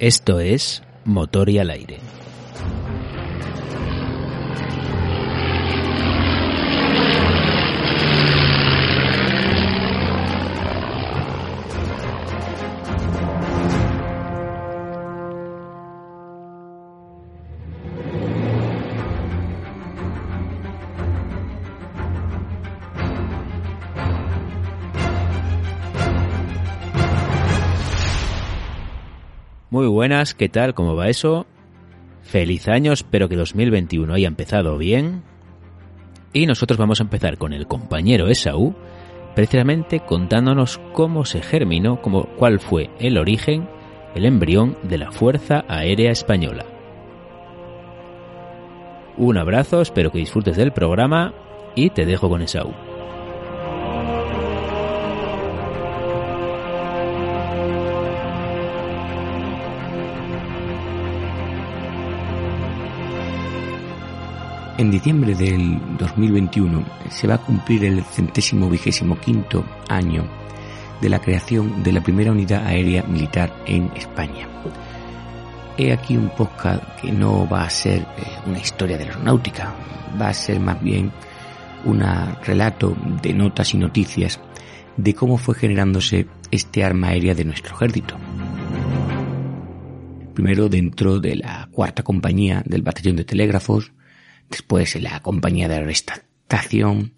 Esto es Motor y al aire. Buenas, ¿qué tal? ¿Cómo va eso? Feliz año, espero que 2021 haya empezado bien. Y nosotros vamos a empezar con el compañero Esaú, precisamente contándonos cómo se germinó, cómo, cuál fue el origen, el embrión de la Fuerza Aérea Española. Un abrazo, espero que disfrutes del programa y te dejo con Esaú. En diciembre del 2021 se va a cumplir el centésimo vigésimo quinto año de la creación de la primera unidad aérea militar en España. He aquí un podcast que no va a ser eh, una historia de la aeronáutica, va a ser más bien un relato de notas y noticias de cómo fue generándose este arma aérea de nuestro ejército. Primero dentro de la cuarta compañía del batallón de telégrafos, después la compañía de restauración,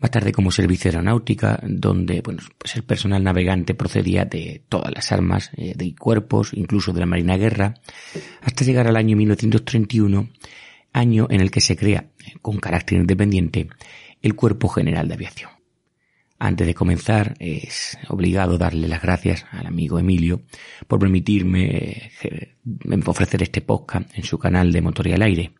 más tarde como servicio aeronáutica, donde bueno, pues el personal navegante procedía de todas las armas, eh, de cuerpos, incluso de la Marina Guerra, hasta llegar al año 1931, año en el que se crea, eh, con carácter independiente, el Cuerpo General de Aviación. Antes de comenzar, es obligado darle las gracias al amigo Emilio por permitirme eh, ofrecer este podcast en su canal de Motor y al Aire.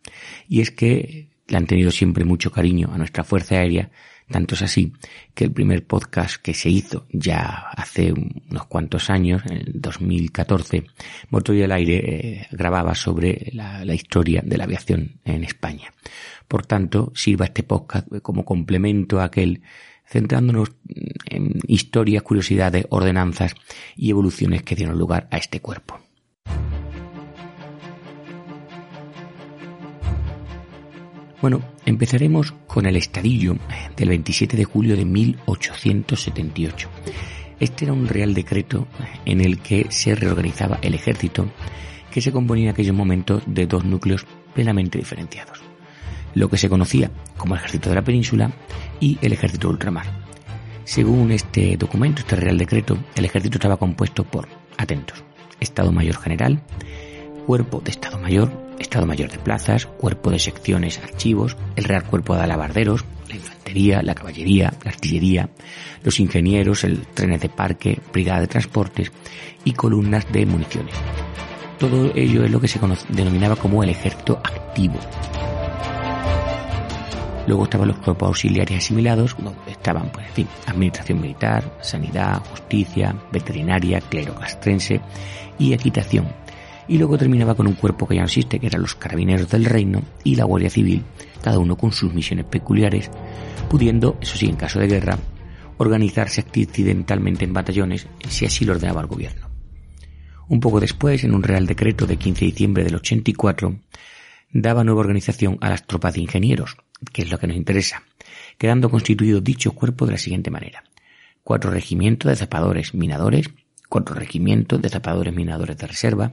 Y es que le han tenido siempre mucho cariño a nuestra Fuerza Aérea, tanto es así que el primer podcast que se hizo ya hace unos cuantos años, en el 2014, Motor y al Aire eh, grababa sobre la, la historia de la aviación en España. Por tanto, sirva este podcast como complemento a aquel centrándonos en historias, curiosidades, ordenanzas y evoluciones que dieron lugar a este cuerpo. Bueno, empezaremos con el estadillo del 27 de julio de 1878. Este era un real decreto en el que se reorganizaba el ejército, que se componía en aquellos momentos de dos núcleos plenamente diferenciados. Lo que se conocía como el ejército de la península y el ejército de ultramar. Según este documento, este Real Decreto, el ejército estaba compuesto por, atentos, Estado Mayor General, Cuerpo de Estado Mayor, Estado Mayor de Plazas, Cuerpo de Secciones, Archivos, el Real Cuerpo de Alabarderos, la Infantería, la Caballería, la Artillería, los Ingenieros, el Trenes de Parque, Brigada de Transportes y columnas de municiones. Todo ello es lo que se denominaba como el ejército activo, Luego estaban los cuerpos auxiliares asimilados, donde estaban, pues, en fin, administración militar, sanidad, justicia, veterinaria, clero castrense y equitación. Y luego terminaba con un cuerpo que ya no existe, que eran los carabineros del reino y la Guardia Civil, cada uno con sus misiones peculiares, pudiendo, eso sí, en caso de guerra, organizarse accidentalmente en batallones si así lo ordenaba el gobierno. Un poco después, en un Real Decreto de 15 de diciembre del 84, daba nueva organización a las tropas de ingenieros, que es lo que nos interesa, quedando constituido dicho cuerpo de la siguiente manera. Cuatro regimientos de zapadores minadores, cuatro regimientos de zapadores minadores de reserva,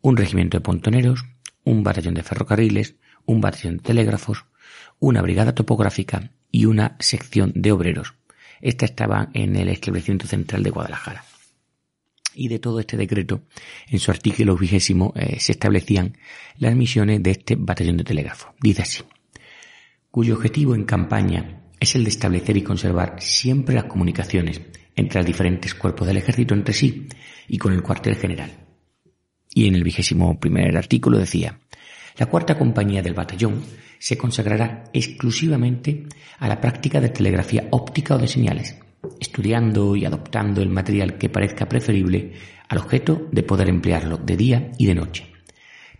un regimiento de pontoneros, un batallón de ferrocarriles, un batallón de telégrafos, una brigada topográfica y una sección de obreros. Esta estaba en el establecimiento central de Guadalajara. Y de todo este decreto, en su artículo vigésimo, eh, se establecían las misiones de este batallón de telégrafo. Dice así cuyo objetivo en campaña es el de establecer y conservar siempre las comunicaciones entre los diferentes cuerpos del ejército entre sí y con el cuartel general. Y en el vigésimo primer artículo decía, la cuarta compañía del batallón se consagrará exclusivamente a la práctica de telegrafía óptica o de señales, estudiando y adoptando el material que parezca preferible al objeto de poder emplearlo de día y de noche.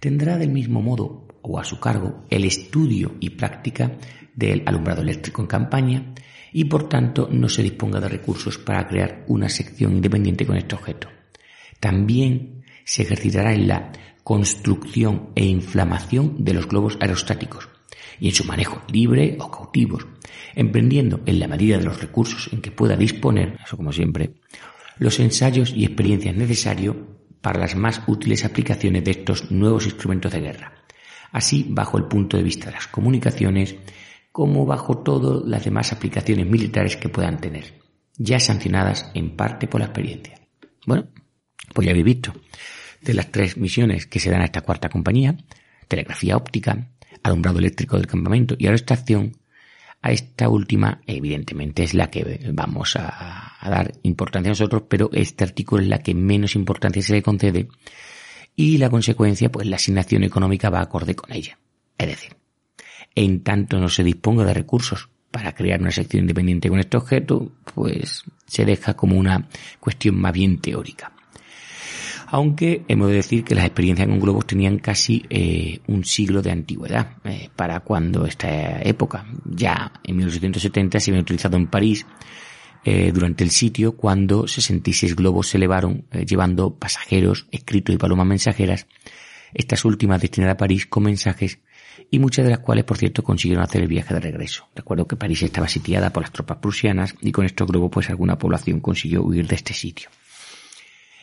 Tendrá del mismo modo o a su cargo el estudio y práctica del alumbrado eléctrico en campaña y por tanto no se disponga de recursos para crear una sección independiente con este objeto. También se ejercitará en la construcción e inflamación de los globos aerostáticos y en su manejo libre o cautivos, emprendiendo en la medida de los recursos en que pueda disponer, eso como siempre, los ensayos y experiencias necesarios para las más útiles aplicaciones de estos nuevos instrumentos de guerra, así bajo el punto de vista de las comunicaciones como bajo todas las demás aplicaciones militares que puedan tener, ya sancionadas en parte por la experiencia. Bueno, pues ya habéis visto, de las tres misiones que se dan a esta cuarta compañía, telegrafía óptica, alumbrado eléctrico del campamento y aeroestación, a esta última, evidentemente, es la que vamos a, dar importancia a nosotros, pero este artículo es la que menos importancia se le concede y la consecuencia, pues la asignación económica va acorde con ella. Es decir, en tanto no se disponga de recursos para crear una sección independiente con este objeto, pues se deja como una cuestión más bien teórica aunque hemos de decir que las experiencias con globos tenían casi eh, un siglo de antigüedad eh, para cuando esta época. Ya en 1870 se había utilizado en París eh, durante el sitio cuando 66 globos se elevaron llevando pasajeros, escritos y palomas mensajeras, estas últimas destinadas a París con mensajes y muchas de las cuales, por cierto, consiguieron hacer el viaje de regreso. Recuerdo que París estaba sitiada por las tropas prusianas y con estos globos pues alguna población consiguió huir de este sitio.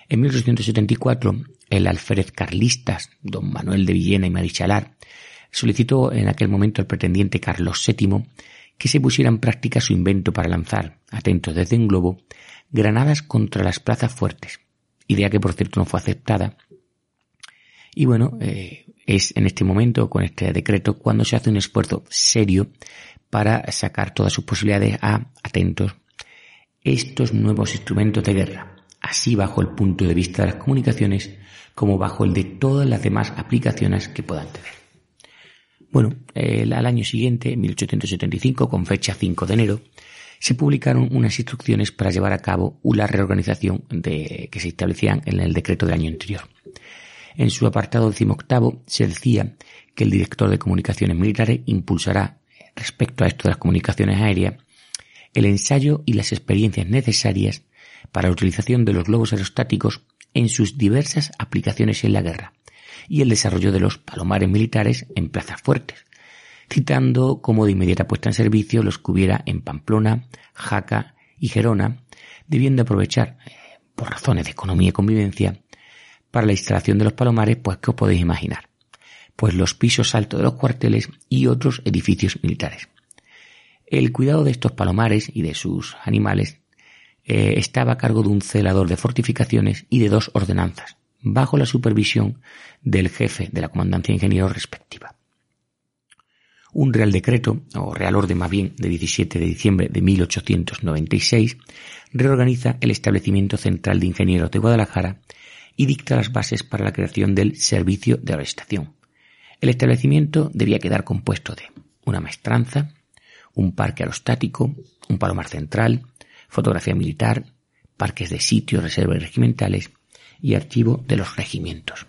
En 1874, el alférez carlistas, don Manuel de Villena y Marichalar, solicitó en aquel momento al pretendiente Carlos VII que se pusiera en práctica su invento para lanzar, atentos desde un globo, granadas contra las plazas fuertes, idea que por cierto no fue aceptada. Y bueno, eh, es en este momento, con este decreto, cuando se hace un esfuerzo serio para sacar todas sus posibilidades a, atentos, estos nuevos instrumentos de guerra, así bajo el punto de vista de las comunicaciones como bajo el de todas las demás aplicaciones que puedan tener. Bueno, al año siguiente, 1875, con fecha 5 de enero, se publicaron unas instrucciones para llevar a cabo una reorganización de, que se establecían en el decreto del año anterior. En su apartado decimoctavo se decía que el director de comunicaciones militares impulsará, respecto a esto de las comunicaciones aéreas, el ensayo y las experiencias necesarias para la utilización de los globos aerostáticos en sus diversas aplicaciones en la guerra y el desarrollo de los palomares militares en plazas fuertes, citando como de inmediata puesta en servicio los que hubiera en Pamplona, Jaca y Gerona, debiendo aprovechar, eh, por razones de economía y convivencia, para la instalación de los palomares, pues que os podéis imaginar, pues los pisos altos de los cuarteles y otros edificios militares. El cuidado de estos palomares y de sus animales eh, estaba a cargo de un celador de fortificaciones y de dos ordenanzas, bajo la supervisión del jefe de la comandancia de ingenieros respectiva. Un real decreto, o real orden más bien, de 17 de diciembre de 1896, reorganiza el establecimiento central de ingenieros de Guadalajara y dicta las bases para la creación del servicio de arrestación. El establecimiento debía quedar compuesto de una maestranza, un parque aerostático, un palomar central, fotografía militar, parques de sitio, reservas regimentales y archivo de los regimientos.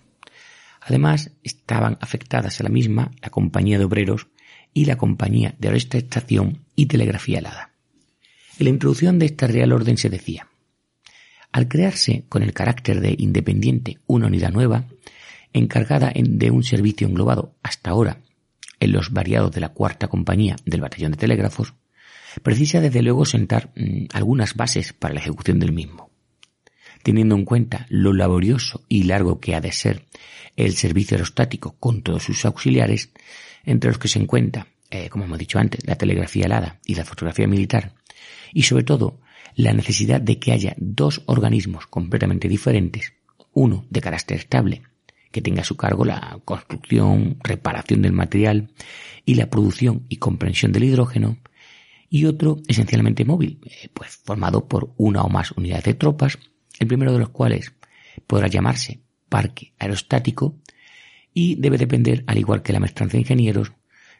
Además, estaban afectadas a la misma la compañía de obreros y la compañía de estación y telegrafía helada. En la introducción de esta Real Orden se decía, al crearse con el carácter de independiente una unidad nueva, encargada de un servicio englobado hasta ahora en los variados de la cuarta compañía del batallón de telégrafos, precisa desde luego sentar mm, algunas bases para la ejecución del mismo. Teniendo en cuenta lo laborioso y largo que ha de ser el servicio aerostático con todos sus auxiliares, entre los que se encuentra, eh, como hemos dicho antes, la telegrafía alada y la fotografía militar, y sobre todo la necesidad de que haya dos organismos completamente diferentes, uno de carácter estable, que tenga a su cargo la construcción, reparación del material y la producción y comprensión del hidrógeno, y otro esencialmente móvil, eh, pues formado por una o más unidades de tropas, el primero de los cuales podrá llamarse parque aerostático y debe depender, al igual que la maestranza de ingenieros,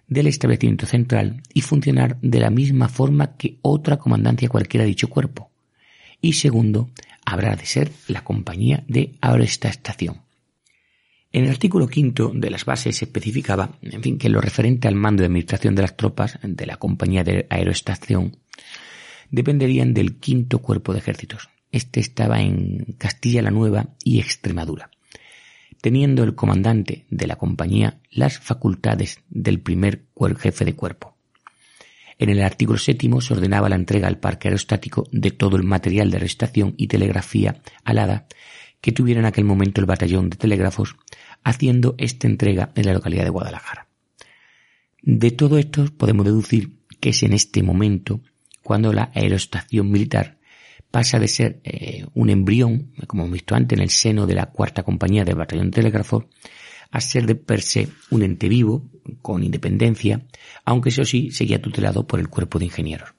del establecimiento central y funcionar de la misma forma que otra comandancia cualquiera de dicho cuerpo. Y segundo, habrá de ser la compañía de aeroestación. En el artículo quinto de las bases se especificaba, en fin, que lo referente al mando de administración de las tropas de la compañía de aeroestación dependerían del quinto cuerpo de ejércitos. Este estaba en Castilla la Nueva y Extremadura. teniendo el comandante de la compañía las facultades del primer jefe de cuerpo. En el artículo séptimo se ordenaba la entrega al parque aerostático de todo el material de restación y telegrafía alada que tuviera en aquel momento el batallón de telégrafos, haciendo esta entrega en la localidad de Guadalajara. De todo esto podemos deducir que es en este momento cuando la aeroestación militar pasa de ser eh, un embrión, como hemos visto antes, en el seno de la cuarta compañía del batallón telégrafo, a ser de per se un ente vivo, con independencia, aunque eso sí seguía tutelado por el cuerpo de ingenieros.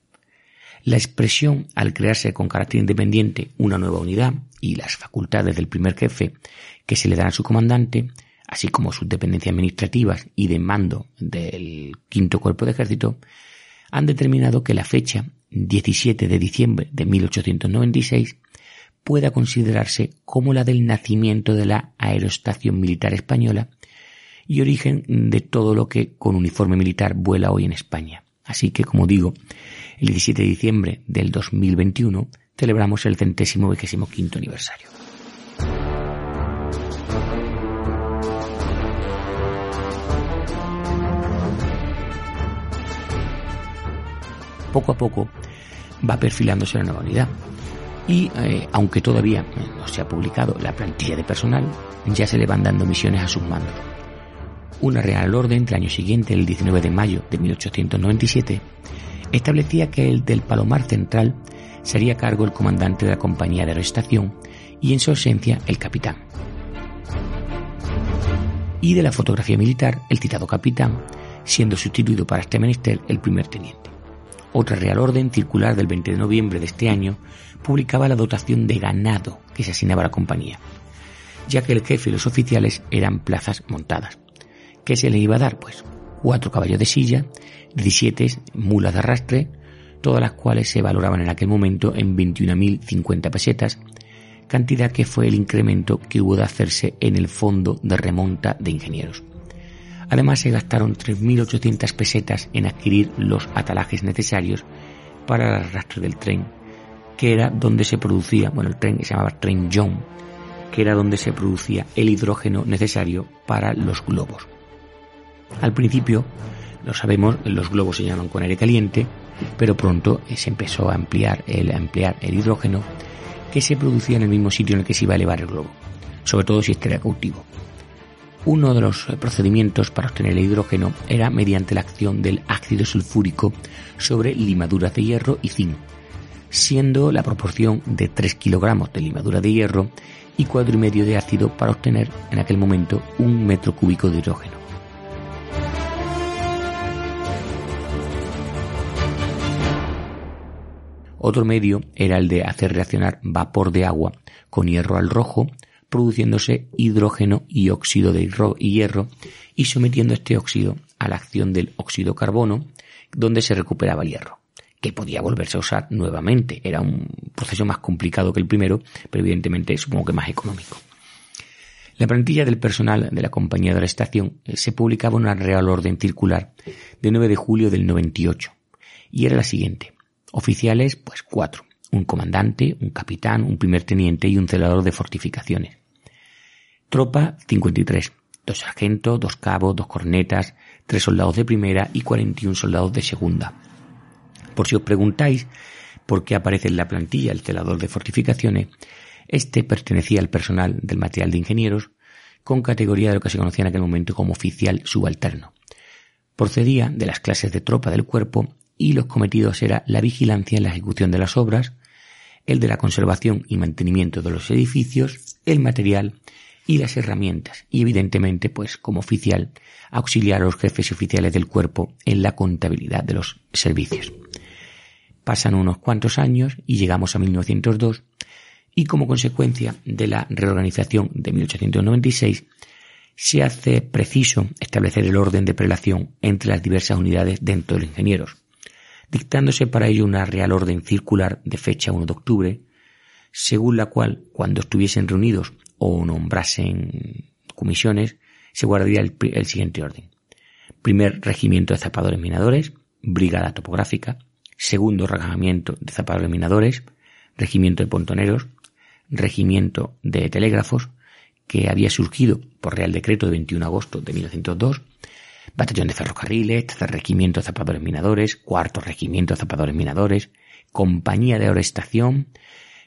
La expresión, al crearse con carácter independiente una nueva unidad y las facultades del primer jefe que se le dan a su comandante, así como sus dependencias administrativas y de mando del quinto cuerpo de ejército, han determinado que la fecha 17 de diciembre de 1896 pueda considerarse como la del nacimiento de la aeroestación militar española y origen de todo lo que con uniforme militar vuela hoy en España. Así que, como digo, el 17 de diciembre del 2021 celebramos el centésimo vigésimo quinto aniversario. Poco a poco va perfilándose la nueva unidad. Y eh, aunque todavía no se ha publicado la plantilla de personal, ya se le van dando misiones a sus mandos. Una Real Orden del año siguiente, el 19 de mayo de 1897, establecía que el del Palomar Central sería cargo el comandante de la compañía de arrestación y en su ausencia el capitán. Y de la fotografía militar, el citado capitán, siendo sustituido para este menester el primer teniente. Otra Real Orden circular del 20 de noviembre de este año publicaba la dotación de ganado que se asignaba a la compañía, ya que el jefe y los oficiales eran plazas montadas. ¿Qué se le iba a dar? Pues cuatro caballos de silla, 17 mulas de arrastre, todas las cuales se valoraban en aquel momento en 21.050 pesetas, cantidad que fue el incremento que hubo de hacerse en el fondo de remonta de ingenieros. Además se gastaron 3.800 pesetas en adquirir los atalajes necesarios para el arrastre del tren, que era donde se producía, bueno, el tren se llamaba Tren John, que era donde se producía el hidrógeno necesario para los globos. Al principio, lo sabemos, los globos se llaman con aire caliente, pero pronto se empezó a ampliar el, el hidrógeno que se producía en el mismo sitio en el que se iba a elevar el globo, sobre todo si este era cautivo. Uno de los procedimientos para obtener el hidrógeno era mediante la acción del ácido sulfúrico sobre limaduras de hierro y zinc, siendo la proporción de 3 kilogramos de limadura de hierro y cuatro y medio de ácido para obtener en aquel momento un metro cúbico de hidrógeno. Otro medio era el de hacer reaccionar vapor de agua con hierro al rojo produciéndose hidrógeno y óxido de hierro y sometiendo este óxido a la acción del óxido carbono donde se recuperaba el hierro que podía volverse a usar nuevamente. Era un proceso más complicado que el primero, pero evidentemente supongo que más económico. La plantilla del personal de la compañía de la estación eh, se publicaba en una Real Orden Circular de 9 de julio del 98 y era la siguiente. Oficiales, pues cuatro. Un comandante, un capitán, un primer teniente y un celador de fortificaciones. Tropa 53. Dos sargentos, dos cabos, dos cornetas, tres soldados de primera y 41 soldados de segunda. Por si os preguntáis por qué aparece en la plantilla el celador de fortificaciones, este pertenecía al personal del material de ingenieros con categoría de lo que se conocía en aquel momento como oficial subalterno. Procedía de las clases de tropa del cuerpo y los cometidos era la vigilancia en la ejecución de las obras, el de la conservación y mantenimiento de los edificios, el material y las herramientas y evidentemente pues como oficial auxiliar a los jefes oficiales del cuerpo en la contabilidad de los servicios. Pasan unos cuantos años y llegamos a 1902 y como consecuencia de la reorganización de 1896 se hace preciso establecer el orden de prelación entre las diversas unidades dentro de los ingenieros, dictándose para ello una real orden circular de fecha 1 de octubre, según la cual cuando estuviesen reunidos o nombrasen comisiones, se guardaría el, siguiente orden. Primer regimiento de zapadores minadores, brigada topográfica. Segundo regimiento de zapadores minadores, regimiento de pontoneros, regimiento de telégrafos, que había surgido por Real Decreto de 21 de agosto de 1902, Batallón de Ferrocarriles, Tercer Regimiento de Zapadores Minadores, Cuarto Regimiento de Zapadores Minadores, Compañía de Orestación,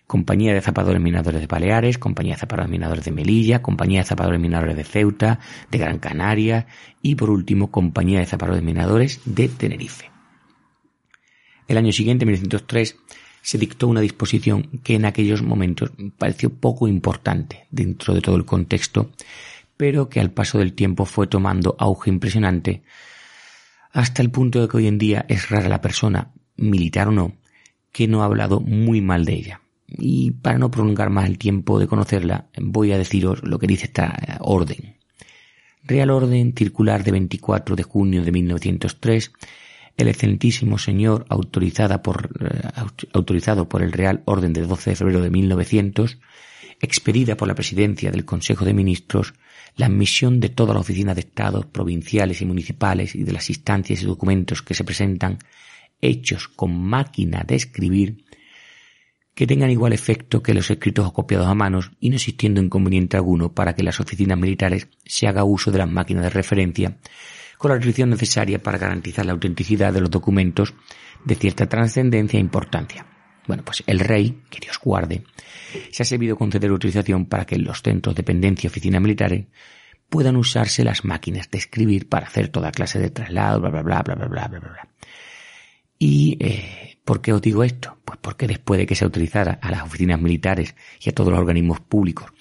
Compañía de Zapadores Minadores de Baleares, Compañía de Zapadores Minadores de Melilla, Compañía de Zapadores Minadores de Ceuta, de Gran Canaria y por último Compañía de Zapadores Minadores de Tenerife. El año siguiente, 1903, se dictó una disposición que en aquellos momentos pareció poco importante dentro de todo el contexto, pero que al paso del tiempo fue tomando auge impresionante hasta el punto de que hoy en día es rara la persona, militar o no, que no ha hablado muy mal de ella. Y para no prolongar más el tiempo de conocerla, voy a deciros lo que dice esta orden. Real Orden Circular de 24 de junio de 1903 el excelentísimo señor autorizada por, eh, autorizado por el Real Orden de 12 de febrero de 1900, expedida por la Presidencia del Consejo de Ministros, la admisión de todas las oficinas de Estado, provinciales y municipales y de las instancias y documentos que se presentan hechos con máquina de escribir que tengan igual efecto que los escritos o copiados a manos y no existiendo inconveniente alguno para que las oficinas militares se haga uso de las máquinas de referencia con la restricción necesaria para garantizar la autenticidad de los documentos de cierta trascendencia e importancia. Bueno, pues el rey, que Dios guarde, se ha servido conceder autorización para que los centros, dependencia y oficinas militares puedan usarse las máquinas de escribir para hacer toda clase de traslados, bla, bla, bla, bla, bla, bla, bla, bla. Y, eh, ¿por qué os digo esto? Pues porque después de que se autorizara a las oficinas militares y a todos los organismos públicos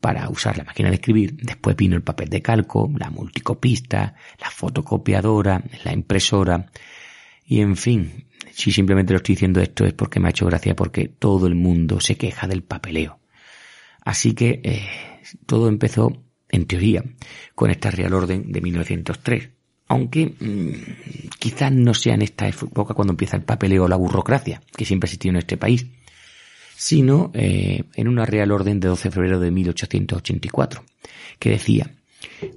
para usar la máquina de escribir, después vino el papel de calco, la multicopista, la fotocopiadora, la impresora, y en fin, si simplemente lo estoy diciendo esto es porque me ha hecho gracia porque todo el mundo se queja del papeleo. Así que eh, todo empezó, en teoría, con esta Real Orden de 1903. Aunque mmm, quizás no sea en esta época cuando empieza el papeleo o la burocracia, que siempre ha existido en este país sino eh, en una Real Orden de 12 de febrero de 1884, que decía,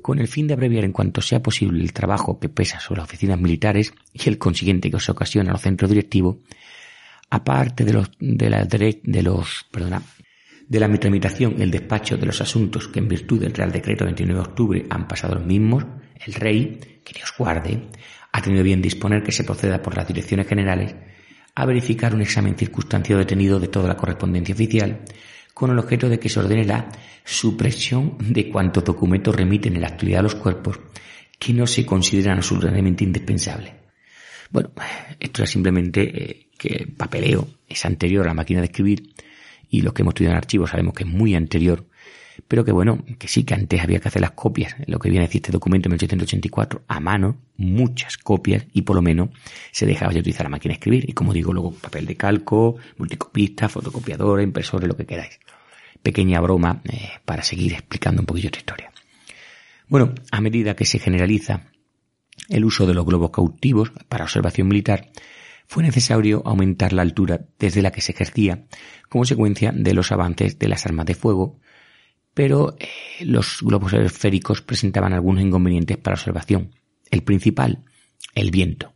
con el fin de abreviar en cuanto sea posible el trabajo que pesa sobre las oficinas militares y el consiguiente que se ocasiona a los centros directivos, aparte de los, de la, de los, perdona, de la tramitación el despacho de los asuntos que en virtud del Real Decreto 29 de octubre han pasado los mismos, el rey, que Dios guarde, ha tenido bien disponer que se proceda por las direcciones generales a verificar un examen circunstanciado detenido de toda la correspondencia oficial, con el objeto de que se ordene la supresión de cuantos documentos remiten en la actualidad a los cuerpos que no se consideran absolutamente indispensables. Bueno, esto es simplemente eh, que el papeleo es anterior a la máquina de escribir y los que hemos estudiado en archivos sabemos que es muy anterior pero que bueno, que sí que antes había que hacer las copias, lo que viene a decir este documento en 1884, a mano, muchas copias, y por lo menos se dejaba de utilizar la máquina de escribir, y como digo, luego papel de calco, multicopista, fotocopiadora, impresora, lo que queráis. Pequeña broma eh, para seguir explicando un poquillo esta historia. Bueno, a medida que se generaliza el uso de los globos cautivos para observación militar, fue necesario aumentar la altura desde la que se ejercía, como consecuencia de los avances de las armas de fuego, pero eh, los globos esféricos presentaban algunos inconvenientes para observación. El principal, el viento,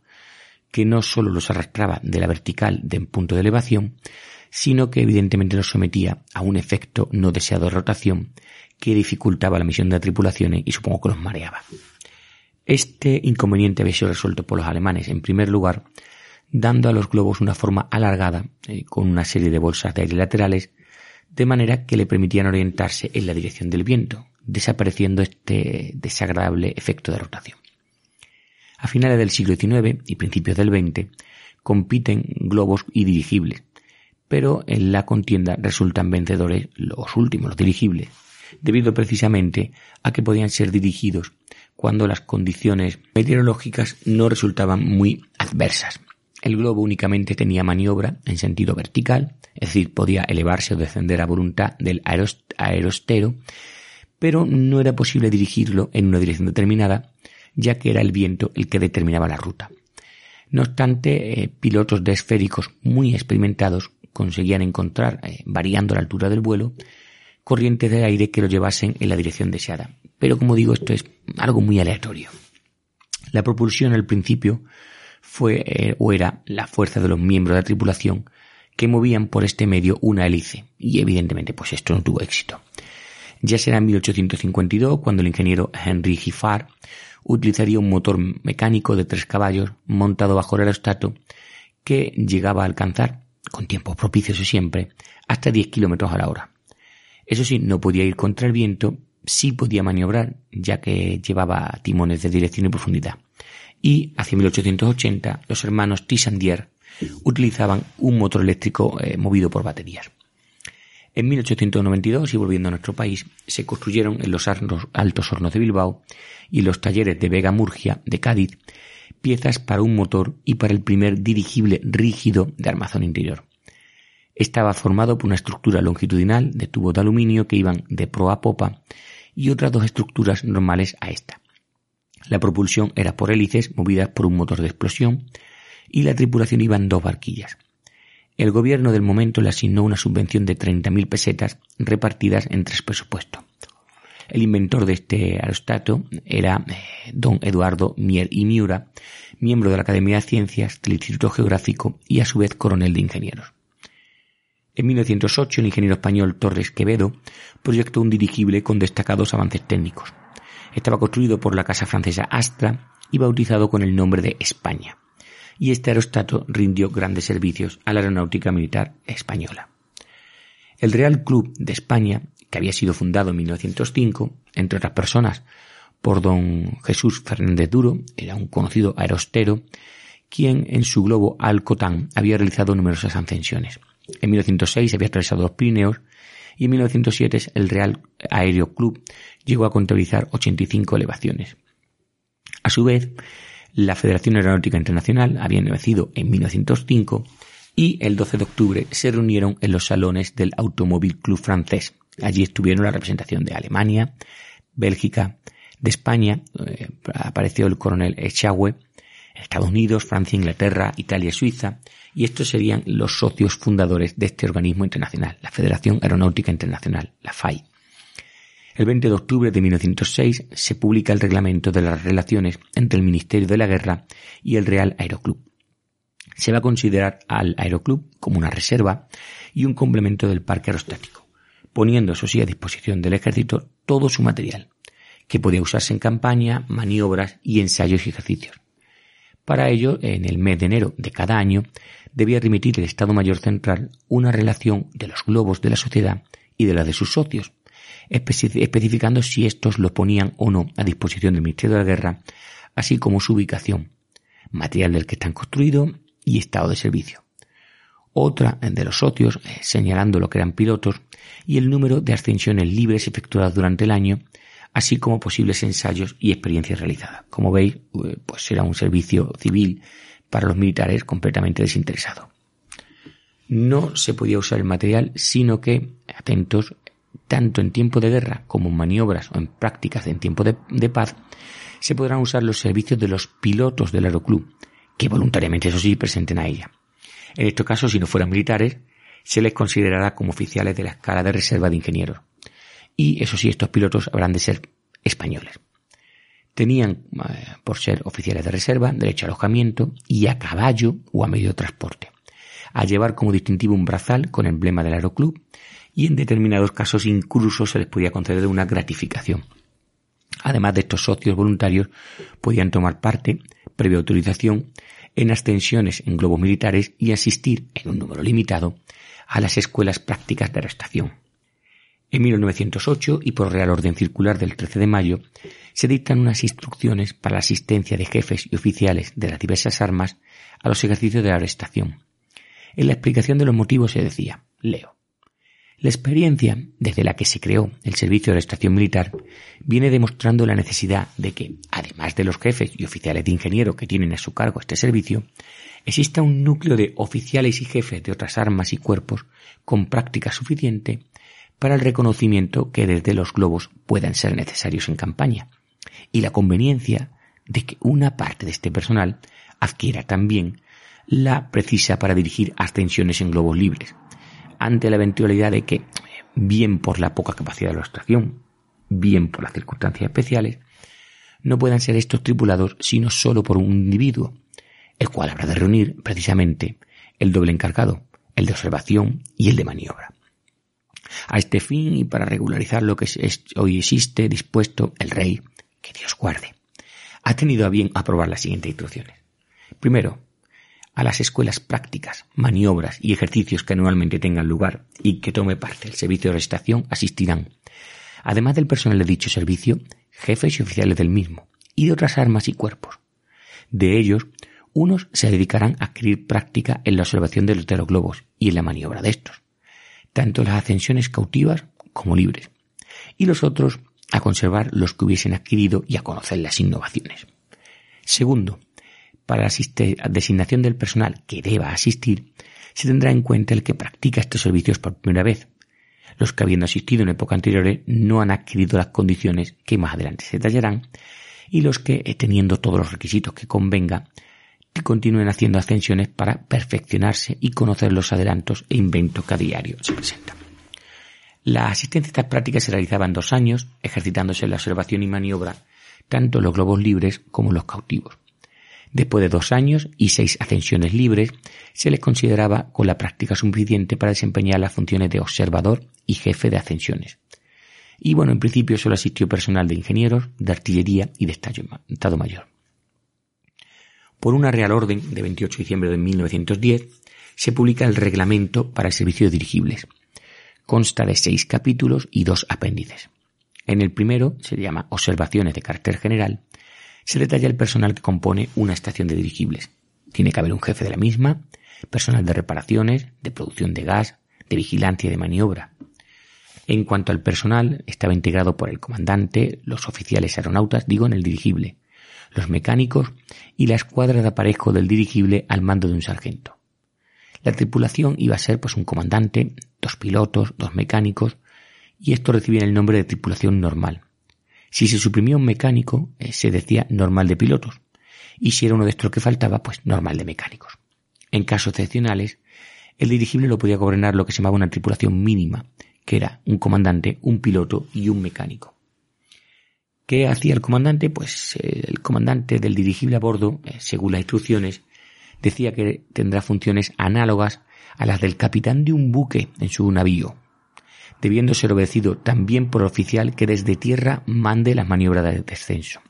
que no solo los arrastraba de la vertical de un punto de elevación, sino que evidentemente los sometía a un efecto no deseado de rotación que dificultaba la misión de tripulaciones y supongo que los mareaba. Este inconveniente había sido resuelto por los alemanes, en primer lugar, dando a los globos una forma alargada, eh, con una serie de bolsas de aire laterales, de manera que le permitían orientarse en la dirección del viento, desapareciendo este desagradable efecto de rotación. A finales del siglo XIX y principios del XX compiten globos y dirigibles, pero en la contienda resultan vencedores los últimos, los dirigibles, debido precisamente a que podían ser dirigidos cuando las condiciones meteorológicas no resultaban muy adversas. El globo únicamente tenía maniobra en sentido vertical, es decir, podía elevarse o descender a voluntad del aerostero, pero no era posible dirigirlo en una dirección determinada, ya que era el viento el que determinaba la ruta. No obstante, eh, pilotos de esféricos muy experimentados conseguían encontrar, eh, variando la altura del vuelo, corrientes de aire que lo llevasen en la dirección deseada. Pero como digo, esto es algo muy aleatorio. La propulsión al principio fue eh, o era la fuerza de los miembros de la tripulación que movían por este medio una hélice y evidentemente pues esto no tuvo éxito. Ya será en 1852 cuando el ingeniero Henry Giffard utilizaría un motor mecánico de tres caballos montado bajo el aerostato que llegaba a alcanzar, con tiempos propicios siempre, hasta 10 kilómetros a la hora. Eso sí, no podía ir contra el viento, sí podía maniobrar, ya que llevaba timones de dirección y profundidad. Y hacia 1880 los hermanos Tissandier utilizaban un motor eléctrico eh, movido por baterías. En 1892, y volviendo a nuestro país, se construyeron en los altos hornos de Bilbao y los talleres de Vega Murgia de Cádiz piezas para un motor y para el primer dirigible rígido de armazón interior. Estaba formado por una estructura longitudinal de tubos de aluminio que iban de proa a popa y otras dos estructuras normales a esta. La propulsión era por hélices movidas por un motor de explosión y la tripulación iba en dos barquillas. El gobierno del momento le asignó una subvención de 30.000 pesetas repartidas en tres presupuestos. El inventor de este aerostato era eh, don Eduardo Mier y Miura, miembro de la Academia de Ciencias del Instituto Geográfico y a su vez coronel de ingenieros. En 1908 el ingeniero español Torres Quevedo proyectó un dirigible con destacados avances técnicos. Estaba construido por la casa francesa Astra y bautizado con el nombre de España y este aerostato rindió grandes servicios a la aeronáutica militar española. El Real Club de España, que había sido fundado en 1905, entre otras personas, por don Jesús Fernández Duro, era un conocido aerostero, quien en su globo Alcotán había realizado numerosas ascensiones. En 1906 había atravesado los Pirineos y en 1907 el Real Aéreo Club llegó a contabilizar 85 elevaciones. A su vez, la Federación Aeronáutica Internacional había nacido en 1905 y el 12 de octubre se reunieron en los salones del Automóvil Club francés. Allí estuvieron la representación de Alemania, Bélgica, de España, eh, apareció el coronel Echagüe, Estados Unidos, Francia, Inglaterra, Italia Suiza, y estos serían los socios fundadores de este organismo internacional, la Federación Aeronáutica Internacional, la FAI. El 20 de octubre de 1906 se publica el reglamento de las relaciones entre el Ministerio de la Guerra y el Real Aeroclub. Se va a considerar al Aeroclub como una reserva y un complemento del parque aerostático, poniendo eso sí a disposición del ejército todo su material, que podía usarse en campaña, maniobras y ensayos y ejercicios. Para ello, en el mes de enero de cada año, debía remitir el Estado Mayor Central una relación de los globos de la sociedad y de la de sus socios, especificando si estos lo ponían o no a disposición del Ministerio de la Guerra, así como su ubicación, material del que están construidos y estado de servicio. Otra de los socios eh, señalando lo que eran pilotos y el número de ascensiones libres efectuadas durante el año, así como posibles ensayos y experiencias realizadas. Como veis, eh, pues era un servicio civil para los militares completamente desinteresado. No se podía usar el material, sino que, atentos, tanto en tiempo de guerra como en maniobras o en prácticas en tiempo de, paz, se podrán usar los servicios de los pilotos del aeroclub, que voluntariamente, eso sí, presenten a ella. En estos casos, si no fueran militares, se les considerará como oficiales de la escala de reserva de ingenieros. Y eso sí, estos pilotos habrán de ser españoles. Tenían, eh, por ser oficiales de reserva, derecho a alojamiento y a caballo o a medio de transporte. A llevar como distintivo un brazal con emblema del aeroclub y en determinados casos incluso se les podía conceder una gratificación. Además de estos socios voluntarios, podían tomar parte, previa autorización, en ascensiones en globos militares y asistir, en un número limitado, a las escuelas prácticas de arrestación. En 1908, y por Real Orden Circular del 13 de mayo, se dictan unas instrucciones para la asistencia de jefes y oficiales de las diversas armas a los ejercicios de la arrestación. En la explicación de los motivos se decía, leo, la experiencia desde la que se creó el servicio de la estación militar viene demostrando la necesidad de que, además de los jefes y oficiales de ingeniero que tienen a su cargo este servicio, exista un núcleo de oficiales y jefes de otras armas y cuerpos con práctica suficiente para el reconocimiento que desde los globos puedan ser necesarios en campaña y la conveniencia de que una parte de este personal adquiera también la precisa para dirigir ascensiones en globos libres, ante la eventualidad de que, bien por la poca capacidad de la extracción, bien por las circunstancias especiales, no puedan ser estos tripulados sino solo por un individuo, el cual habrá de reunir precisamente el doble encargado, el de observación y el de maniobra. A este fin y para regularizar lo que hoy existe dispuesto el rey, que Dios guarde, ha tenido a bien aprobar las siguientes instrucciones. Primero, a las escuelas prácticas, maniobras y ejercicios que anualmente tengan lugar y que tome parte el servicio de recitación asistirán, además del personal de dicho servicio, jefes y oficiales del mismo, y de otras armas y cuerpos. De ellos, unos se dedicarán a adquirir práctica en la observación de los, globos y en la maniobra de estos, tanto las ascensiones cautivas como libres, y los otros a conservar los que hubiesen adquirido y a conocer las innovaciones. Segundo, para la designación del personal que deba asistir, se tendrá en cuenta el que practica estos servicios por primera vez, los que habiendo asistido en época anteriores no han adquirido las condiciones que más adelante se detallarán, y los que, eh, teniendo todos los requisitos que convenga, continúen haciendo ascensiones para perfeccionarse y conocer los adelantos e inventos que a diario se presentan. La asistencia a estas prácticas se realizaba en dos años, ejercitándose en la observación y maniobra tanto los globos libres como los cautivos. Después de dos años y seis ascensiones libres, se les consideraba con la práctica suficiente para desempeñar las funciones de observador y jefe de ascensiones. Y bueno, en principio solo asistió personal de ingenieros, de artillería y de Estado Mayor. Por una Real Orden de 28 de diciembre de 1910, se publica el Reglamento para el Servicio de Dirigibles. Consta de seis capítulos y dos apéndices. En el primero se llama Observaciones de carácter general se detalla el personal que compone una estación de dirigibles. Tiene que haber un jefe de la misma, personal de reparaciones, de producción de gas, de vigilancia y de maniobra. En cuanto al personal, estaba integrado por el comandante, los oficiales aeronautas, digo, en el dirigible, los mecánicos y la escuadra de aparejo del dirigible al mando de un sargento. La tripulación iba a ser pues un comandante, dos pilotos, dos mecánicos, y estos recibían el nombre de tripulación normal. Si se suprimía un mecánico, eh, se decía normal de pilotos. Y si era uno de estos que faltaba, pues normal de mecánicos. En casos excepcionales, el dirigible lo podía gobernar lo que se llamaba una tripulación mínima, que era un comandante, un piloto y un mecánico. ¿Qué hacía el comandante? Pues eh, el comandante del dirigible a bordo, eh, según las instrucciones, decía que tendrá funciones análogas a las del capitán de un buque en su navío, debiendo ser obedecido también por oficial que desde tierra mande las maniobras de descenso.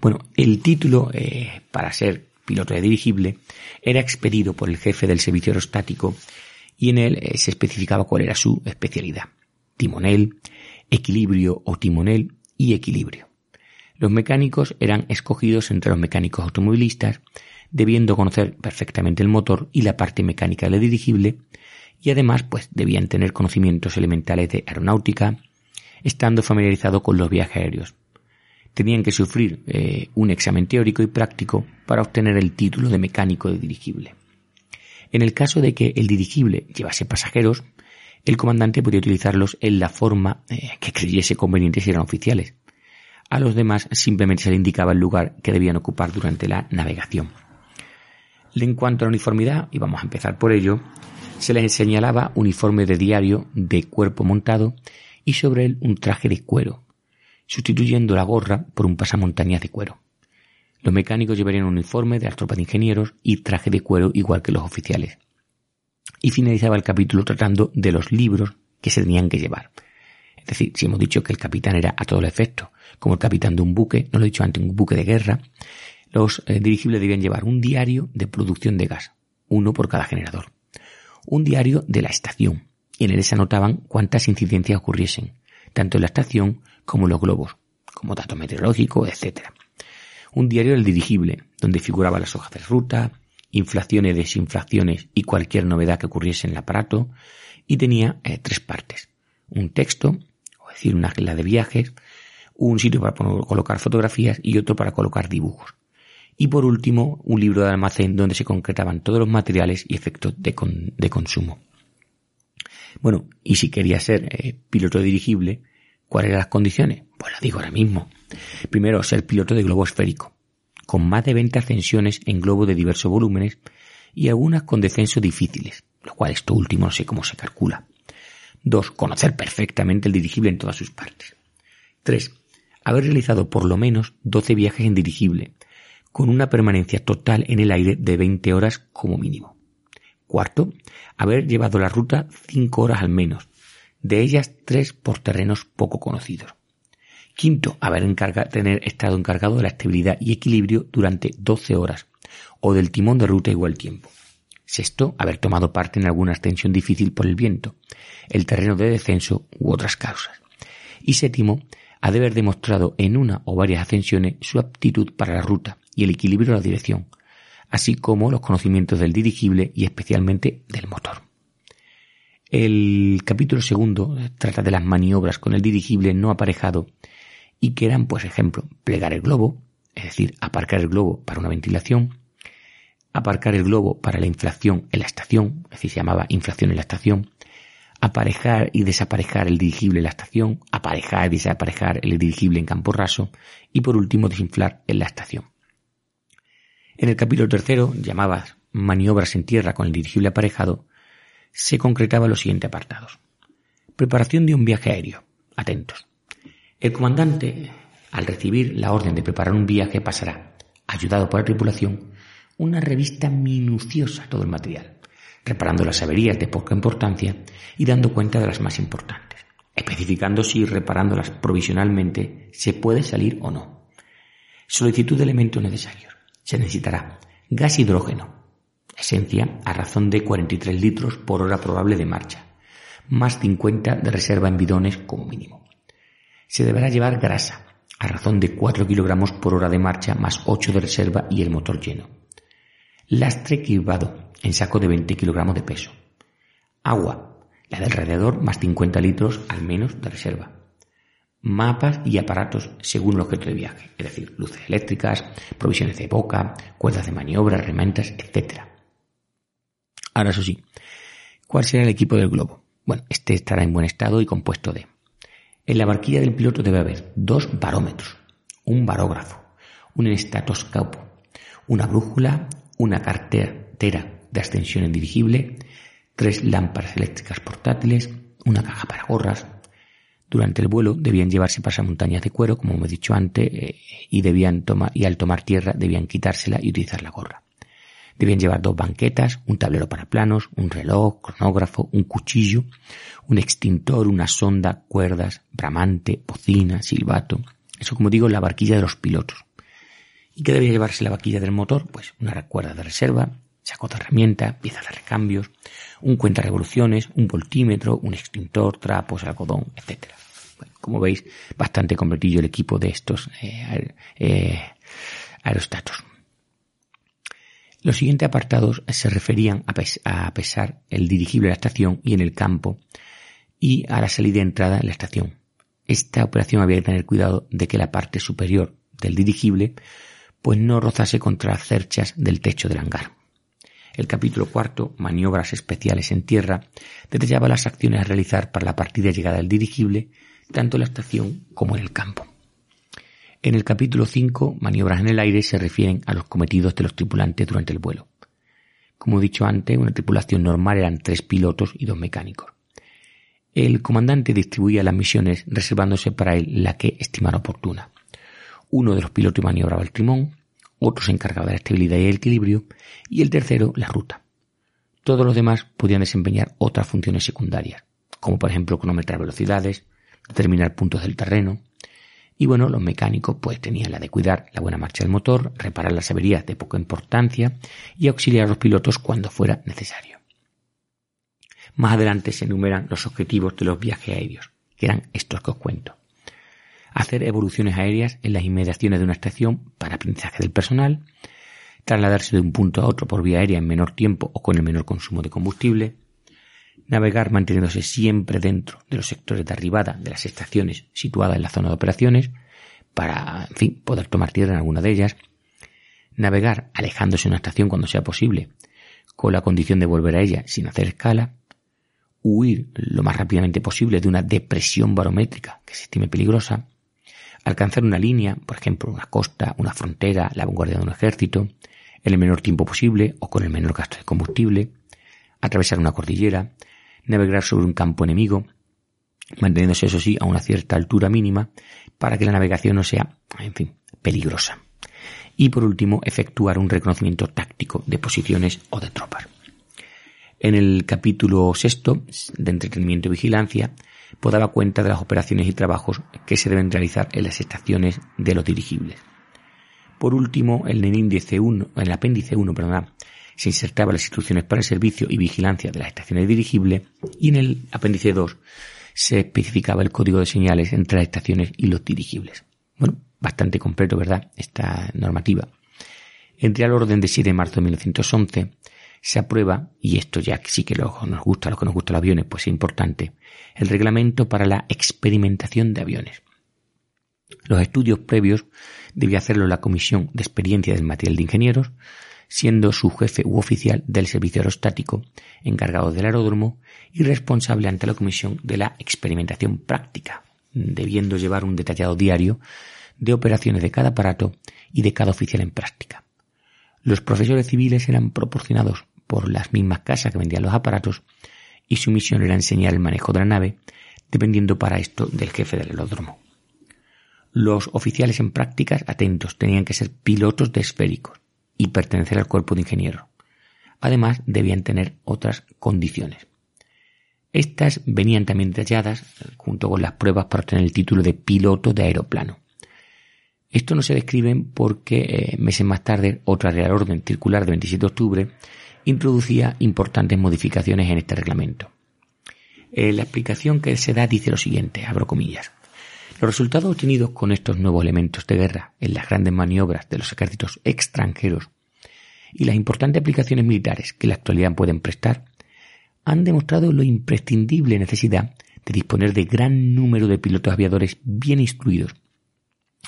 Bueno, el título eh, para ser piloto de dirigible era expedido por el jefe del servicio aerostático y en él eh, se especificaba cuál era su especialidad. Timonel, equilibrio o timonel y equilibrio. Los mecánicos eran escogidos entre los mecánicos automovilistas, debiendo conocer perfectamente el motor y la parte mecánica del dirigible, y además pues debían tener conocimientos elementales de aeronáutica, estando familiarizado con los viajes aéreos. Tenían que sufrir eh, un examen teórico y práctico para obtener el título de mecánico de dirigible. En el caso de que el dirigible llevase pasajeros, el comandante podía utilizarlos en la forma eh, que creyese conveniente si eran oficiales. A los demás simplemente se le indicaba el lugar que debían ocupar durante la navegación. En cuanto a la uniformidad, y vamos a empezar por ello, se les señalaba uniforme de diario de cuerpo montado y sobre él un traje de cuero, sustituyendo la gorra por un pasamontañas de cuero. Los mecánicos llevarían un uniforme de las tropas de ingenieros y traje de cuero igual que los oficiales. Y finalizaba el capítulo tratando de los libros que se tenían que llevar. Es decir, si hemos dicho que el capitán era a todo el efecto, como el capitán de un buque, no lo he dicho antes, un buque de guerra, los eh, dirigibles debían llevar un diario de producción de gas, uno por cada generador un diario de la estación, y en él se anotaban cuántas incidencias ocurriesen, tanto en la estación como en los globos, como datos meteorológicos, etc. Un diario del dirigible, donde figuraban las hojas de ruta, inflaciones, desinflaciones y cualquier novedad que ocurriese en el aparato, y tenía eh, tres partes. Un texto, o decir, una agenda de viajes, un sitio para colocar fotografías y otro para colocar dibujos y por último un libro de almacén donde se concretaban todos los materiales y efectos de, consumo. Bueno, y si quería ser eh, piloto dirigible, ¿cuáles eran las condiciones? Pues las digo ahora mismo. Primero, ser piloto de globo esférico, con más de 20 ascensiones en globo de diversos volúmenes y algunas con descensos difíciles, lo cual esto último no sé cómo se calcula. Dos, conocer perfectamente el dirigible en todas sus partes. Tres, haber realizado por lo menos 12 viajes en dirigible, con una permanencia total en el aire de 20 horas como mínimo. Cuarto, haber llevado la ruta 5 horas al menos, de ellas tres por terrenos poco conocidos. Quinto, haber tener estado encargado de la estabilidad y equilibrio durante 12 horas, o del timón de ruta igual tiempo. Sexto, haber tomado parte en alguna ascensión difícil por el viento, el terreno de descenso u otras causas. Y séptimo, ha de haber demostrado en una o varias ascensiones su aptitud para la ruta y el equilibrio de la dirección, así como los conocimientos del dirigible y especialmente del motor. El capítulo segundo trata de las maniobras con el dirigible no aparejado y que eran, pues ejemplo, plegar el globo, es decir, aparcar el globo para una ventilación, aparcar el globo para la inflación en la estación, es decir, se llamaba inflación en la estación, aparejar y desaparejar el dirigible en la estación, aparejar y desaparejar el dirigible en campo raso y por último desinflar en la estación. En el capítulo tercero, llamadas maniobras en tierra con el dirigible aparejado, se concretaba los siguientes apartados. Preparación de un viaje aéreo. Atentos. El comandante, al recibir la orden de preparar un viaje, pasará, ayudado por la tripulación, una revista minuciosa todo el material, reparando las averías de poca importancia y dando cuenta de las más importantes, especificando si reparándolas provisionalmente se puede salir o no. Solicitud de elementos necesarios. Se necesitará gas hidrógeno, esencia a razón de 43 litros por hora probable de marcha, más 50 de reserva en bidones como mínimo. Se deberá llevar grasa, a razón de 4 kilogramos por hora de marcha más 8 de reserva y el motor lleno. Lastre equipado en saco de 20 kilogramos de peso. Agua, la de alrededor más 50 litros al menos de reserva. Mapas y aparatos según el objeto de viaje, es decir, luces eléctricas, provisiones de boca, cuerdas de maniobra, herramientas, etc. Ahora eso sí, ¿cuál será el equipo del globo? Bueno, este estará en buen estado y compuesto de... En la barquilla del piloto debe haber dos barómetros, un barógrafo, un estatoscopo, una brújula, una cartera de ascensión en dirigible, tres lámparas eléctricas portátiles, una caja para gorras. Durante el vuelo debían llevarse pasamontañas de cuero, como hemos dicho antes, eh, y debían tomar, y al tomar tierra debían quitársela y utilizar la gorra. Debían llevar dos banquetas, un tablero para planos, un reloj, cronógrafo, un cuchillo, un extintor, una sonda, cuerdas, bramante, bocina, silbato. Eso, como digo, la barquilla de los pilotos. ¿Y qué debía llevarse la barquilla del motor? Pues una cuerda de reserva, saco de herramienta, piezas de recambios, un cuenta revoluciones, un voltímetro, un extintor, trapos, algodón, etc. como veis, bastante completillo el equipo de estos eh, eh, aerostatos. Los siguientes apartados se referían a, pesar el dirigible de la estación y en el campo y a la salida y entrada en la estación. Esta operación había que tener cuidado de que la parte superior del dirigible pues no rozase contra las cerchas del techo del hangar. El capítulo cuarto, maniobras especiales en tierra, detallaba las acciones a realizar para la partida y llegada del dirigible, tanto en la estación como en el campo. En el capítulo 5, maniobras en el aire, se refieren a los cometidos de los tripulantes durante el vuelo. Como he dicho antes, una tripulación normal eran tres pilotos y dos mecánicos. El comandante distribuía las misiones reservándose para él la que estimara oportuna. Uno de los pilotos maniobraba el timón, otro se encargaba de la estabilidad y el equilibrio, y el tercero la ruta. Todos los demás podían desempeñar otras funciones secundarias, como por ejemplo cronometrar velocidades, determinar puntos del terreno, y bueno, los mecánicos pues tenían la de cuidar la buena marcha del motor, reparar las averías de poca importancia y auxiliar a los pilotos cuando fuera necesario. Más adelante se enumeran los objetivos de los viajes aéreos, que eran estos que os cuento. Hacer evoluciones aéreas en las inmediaciones de una estación para aprendizaje del personal, trasladarse de un punto a otro por vía aérea en menor tiempo o con el menor consumo de combustible, navegar manteniéndose siempre dentro de los sectores de arribada de las estaciones situadas en la zona de operaciones, para, en fin, poder tomar tierra en alguna de ellas, navegar alejándose de una estación cuando sea posible, con la condición de volver a ella sin hacer escala, huir lo más rápidamente posible de una depresión barométrica que se estime peligrosa, alcanzar una línea, por ejemplo, una costa, una frontera, la vanguardia de un ejército, en el menor tiempo posible o con el menor gasto de combustible, atravesar una cordillera, navegar sobre un campo enemigo, manteniéndose eso sí a una cierta altura mínima para que la navegación no sea, en fin, peligrosa. Y por último, efectuar un reconocimiento táctico de posiciones o de tropas. En el capítulo sexto de entretenimiento y vigilancia pues daba cuenta de las operaciones y trabajos que se deben realizar en las estaciones de los dirigibles. Por último, en el índice 1, en el apéndice 1, perdón, se insertaban las instrucciones para el servicio y vigilancia de las estaciones dirigibles y en el apéndice 2 se especificaba el código de señales entre las estaciones y los dirigibles. Bueno, bastante completo, ¿verdad? Esta normativa. Entre al orden de 7 de marzo de 1911 se aprueba, y esto ya sí que nos gusta, a los que nos gustan los aviones, pues es importante, el reglamento para la experimentación de aviones. Los estudios previos debía hacerlo la Comisión de Experiencia del Material de Ingenieros, siendo su jefe u oficial del servicio aerostático, encargado del aeródromo y responsable ante la Comisión de la Experimentación Práctica, debiendo llevar un detallado diario de operaciones de cada aparato y de cada oficial en práctica. Los profesores civiles eran proporcionados por las mismas casas que vendían los aparatos y su misión era enseñar el manejo de la nave, dependiendo para esto del jefe del aeródromo. Los oficiales en prácticas atentos tenían que ser pilotos de esféricos y pertenecer al cuerpo de ingenieros. Además, debían tener otras condiciones. Estas venían también detalladas junto con las pruebas para obtener el título de piloto de aeroplano. Esto no se describe porque eh, meses más tarde otra Real Orden Circular de 27 de octubre introducía importantes modificaciones en este reglamento. Eh, la explicación que se da dice lo siguiente, abro comillas. Los resultados obtenidos con estos nuevos elementos de guerra en las grandes maniobras de los ejércitos extranjeros y las importantes aplicaciones militares que la actualidad pueden prestar han demostrado la imprescindible necesidad de disponer de gran número de pilotos aviadores bien instruidos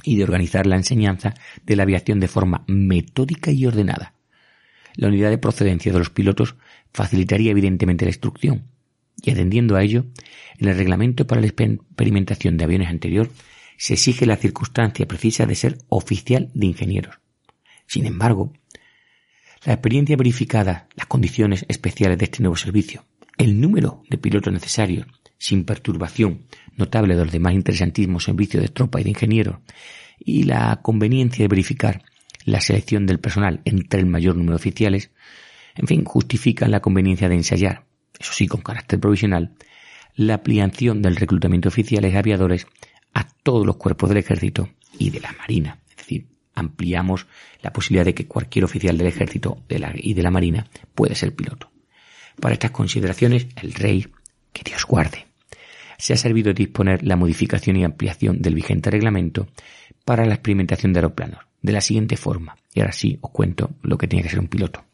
y de organizar la enseñanza de la aviación de forma metódica y ordenada. La unidad de procedencia de los pilotos facilitaría evidentemente la instrucción, y atendiendo a ello, en el reglamento para la experimentación de aviones anterior se exige la circunstancia precisa de ser oficial de ingenieros. Sin embargo, la experiencia verificada, las condiciones especiales de este nuevo servicio, el número de pilotos necesarios, sin perturbación notable de los demás interesantísimos servicios de tropa y de ingenieros, y la conveniencia de verificar la selección del personal entre el mayor número de oficiales, en fin, justifican la conveniencia de ensayar, eso sí con carácter provisional, la ampliación del reclutamiento de oficiales aviadores a todos los cuerpos del ejército y de la marina. Es decir, ampliamos la posibilidad de que cualquier oficial del ejército y de la marina puede ser piloto. Para estas consideraciones, el rey, que Dios guarde, se ha servido de disponer la modificación y ampliación del vigente reglamento para la experimentación de aeroplanos, de la siguiente forma. Y ahora sí os cuento lo que tiene que ser un piloto.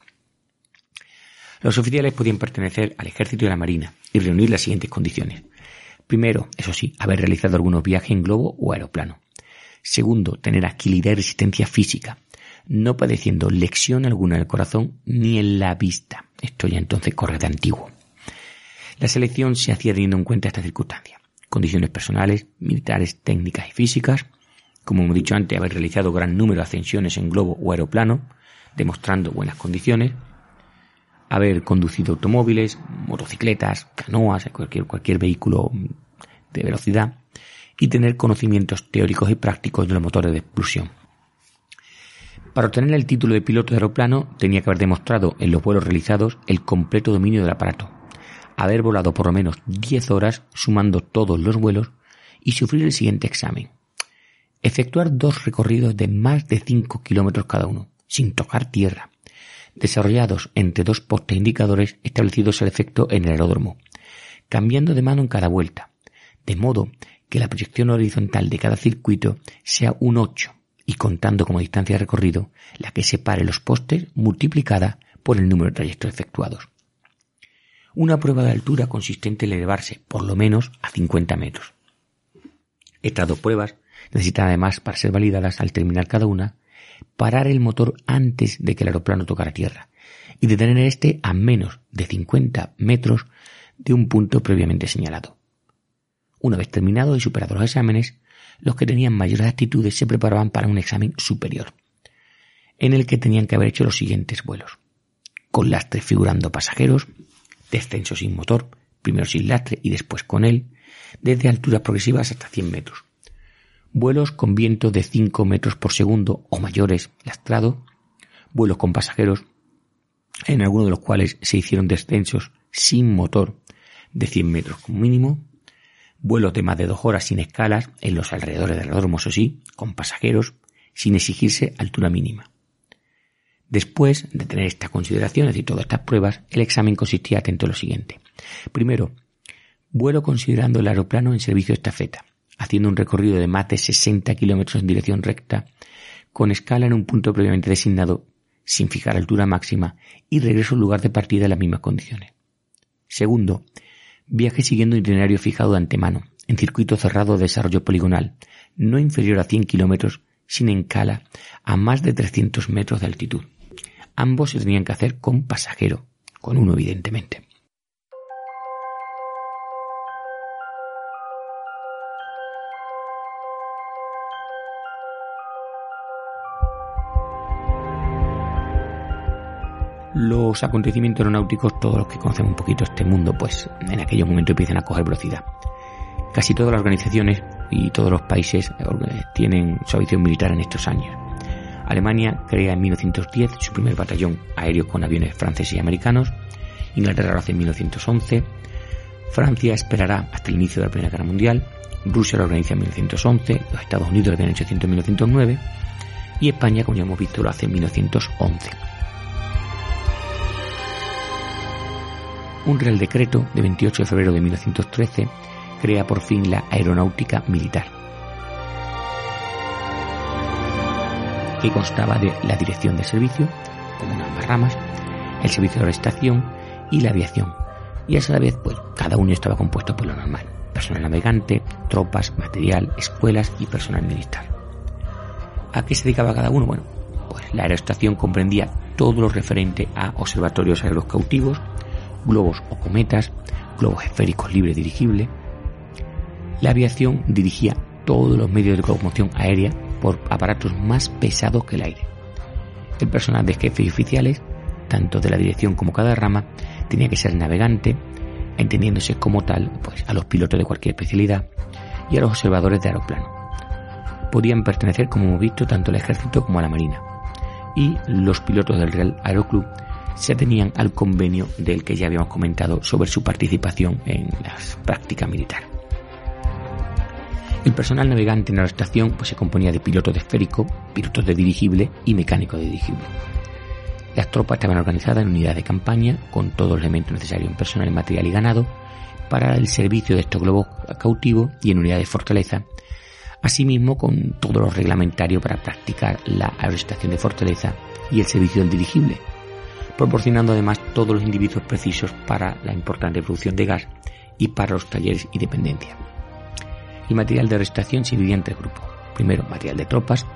Los oficiales podían pertenecer al ejército y a la marina y reunir las siguientes condiciones. Primero, eso sí, haber realizado algunos viajes en globo o aeroplano. Segundo, tener agilidad y resistencia física, no padeciendo lección alguna en el corazón ni en la vista. Esto ya entonces corre de antiguo. La selección se hacía teniendo en cuenta esta circunstancia. Condiciones personales, militares, técnicas y físicas, como hemos dicho antes, haber realizado gran número de ascensiones en globo o aeroplano, demostrando buenas condiciones, haber conducido automóviles, motocicletas, canoas, cualquier, cualquier vehículo de velocidad y tener conocimientos teóricos y prácticos de los motores de explosión. Para obtener el título de piloto de aeroplano tenía que haber demostrado en los vuelos realizados el completo dominio del aparato, haber volado por lo menos 10 horas sumando todos los vuelos y sufrir el siguiente examen. Efectuar dos recorridos de más de 5 kilómetros cada uno, sin tocar tierra, desarrollados entre dos postes indicadores establecidos al efecto en el aeródromo, cambiando de mano en cada vuelta, de modo que la proyección horizontal de cada circuito sea un 8 y contando como distancia de recorrido la que separe los postes multiplicada por el número de trayectos efectuados. Una prueba de altura consistente en elevarse por lo menos a 50 metros. Estas dos pruebas necesitan además, para ser validadas al terminar cada una, parar el motor antes de que el aeroplano tocara tierra y detener este a menos de 50 metros de un punto previamente señalado. Una vez terminados y superados los exámenes, los que tenían mayores actitudes se preparaban para un examen superior, en el que tenían que haber hecho los siguientes vuelos. Con lastre figurando pasajeros, descenso sin motor, primero sin lastre y después con él, desde alturas progresivas hasta 100 metros, vuelos con viento de 5 metros por segundo o mayores lastrado, vuelos con pasajeros, en algunos de los cuales se hicieron descensos sin motor de 100 metros como mínimo, vuelos de más de dos horas sin escalas en los alrededores del aeródromo, eso sí, con pasajeros, sin exigirse altura mínima. Después de tener estas consideraciones y todas estas pruebas, el examen consistía atento en lo siguiente. Primero, vuelo considerando el aeroplano en servicio de estafeta, haciendo un recorrido de más de 60 kilómetros en dirección recta, con escala en un punto previamente designado, sin fijar altura máxima, y regreso al lugar de partida en las mismas condiciones. Segundo, viaje siguiendo un itinerario fijado de antemano, en circuito cerrado de desarrollo poligonal, no inferior a 100 kilómetros, sin encala, a más de 300 metros de altitud. Ambos se tenían que hacer con pasajero, con uno evidentemente. Los acontecimientos aeronáuticos, todos los que conocen un poquito este mundo, pues en aquellos momentos empiezan a coger velocidad. Casi todas las organizaciones y todos los países eh, tienen su aviación militar en estos años. Alemania crea en 1910 su primer batallón aéreo con aviones franceses y americanos. Inglaterra lo hace en 1911. Francia esperará hasta el inicio de la Primera Guerra Mundial. Rusia lo organiza en 1911. Los Estados Unidos lo hecho en 1909. Y España, como ya hemos visto, lo hace en 1911. Un Real Decreto de 28 de febrero de 1913 crea por fin la aeronáutica militar, que constaba de la dirección de servicio, como ambas ramas, el servicio de estación y la aviación. Y a esa vez, pues cada uno estaba compuesto por lo normal, personal navegante, tropas, material, escuelas y personal militar. ¿A qué se dedicaba cada uno? Bueno, pues la aeroestación comprendía todo lo referente a observatorios aerocautivos, globos o cometas, globos esféricos libre dirigible. La aviación dirigía todos los medios de locomoción aérea por aparatos más pesados que el aire. El personal de jefes y oficiales, tanto de la dirección como cada rama, tenía que ser navegante, entendiéndose como tal pues, a los pilotos de cualquier especialidad y a los observadores de aeroplano. Podían pertenecer, como hemos visto, tanto al ejército como a la marina. Y los pilotos del Real Aeroclub se atenían al convenio del que ya habíamos comentado sobre su participación en las prácticas militares. El personal navegante en la estación pues, se componía de pilotos de esférico, pilotos de dirigible y mecánicos de dirigible. Las tropas estaban organizadas en unidades de campaña con todos los elementos necesarios en personal, material y ganado para el servicio de estos globos cautivos y en unidades de fortaleza, asimismo con todo lo reglamentario para practicar la aeroestación de fortaleza y el servicio del dirigible, proporcionando además todos los individuos precisos para la importante producción de gas y para los talleres y dependencia. El material de arrestación se dividía en tres grupos. Primero, material de tropas,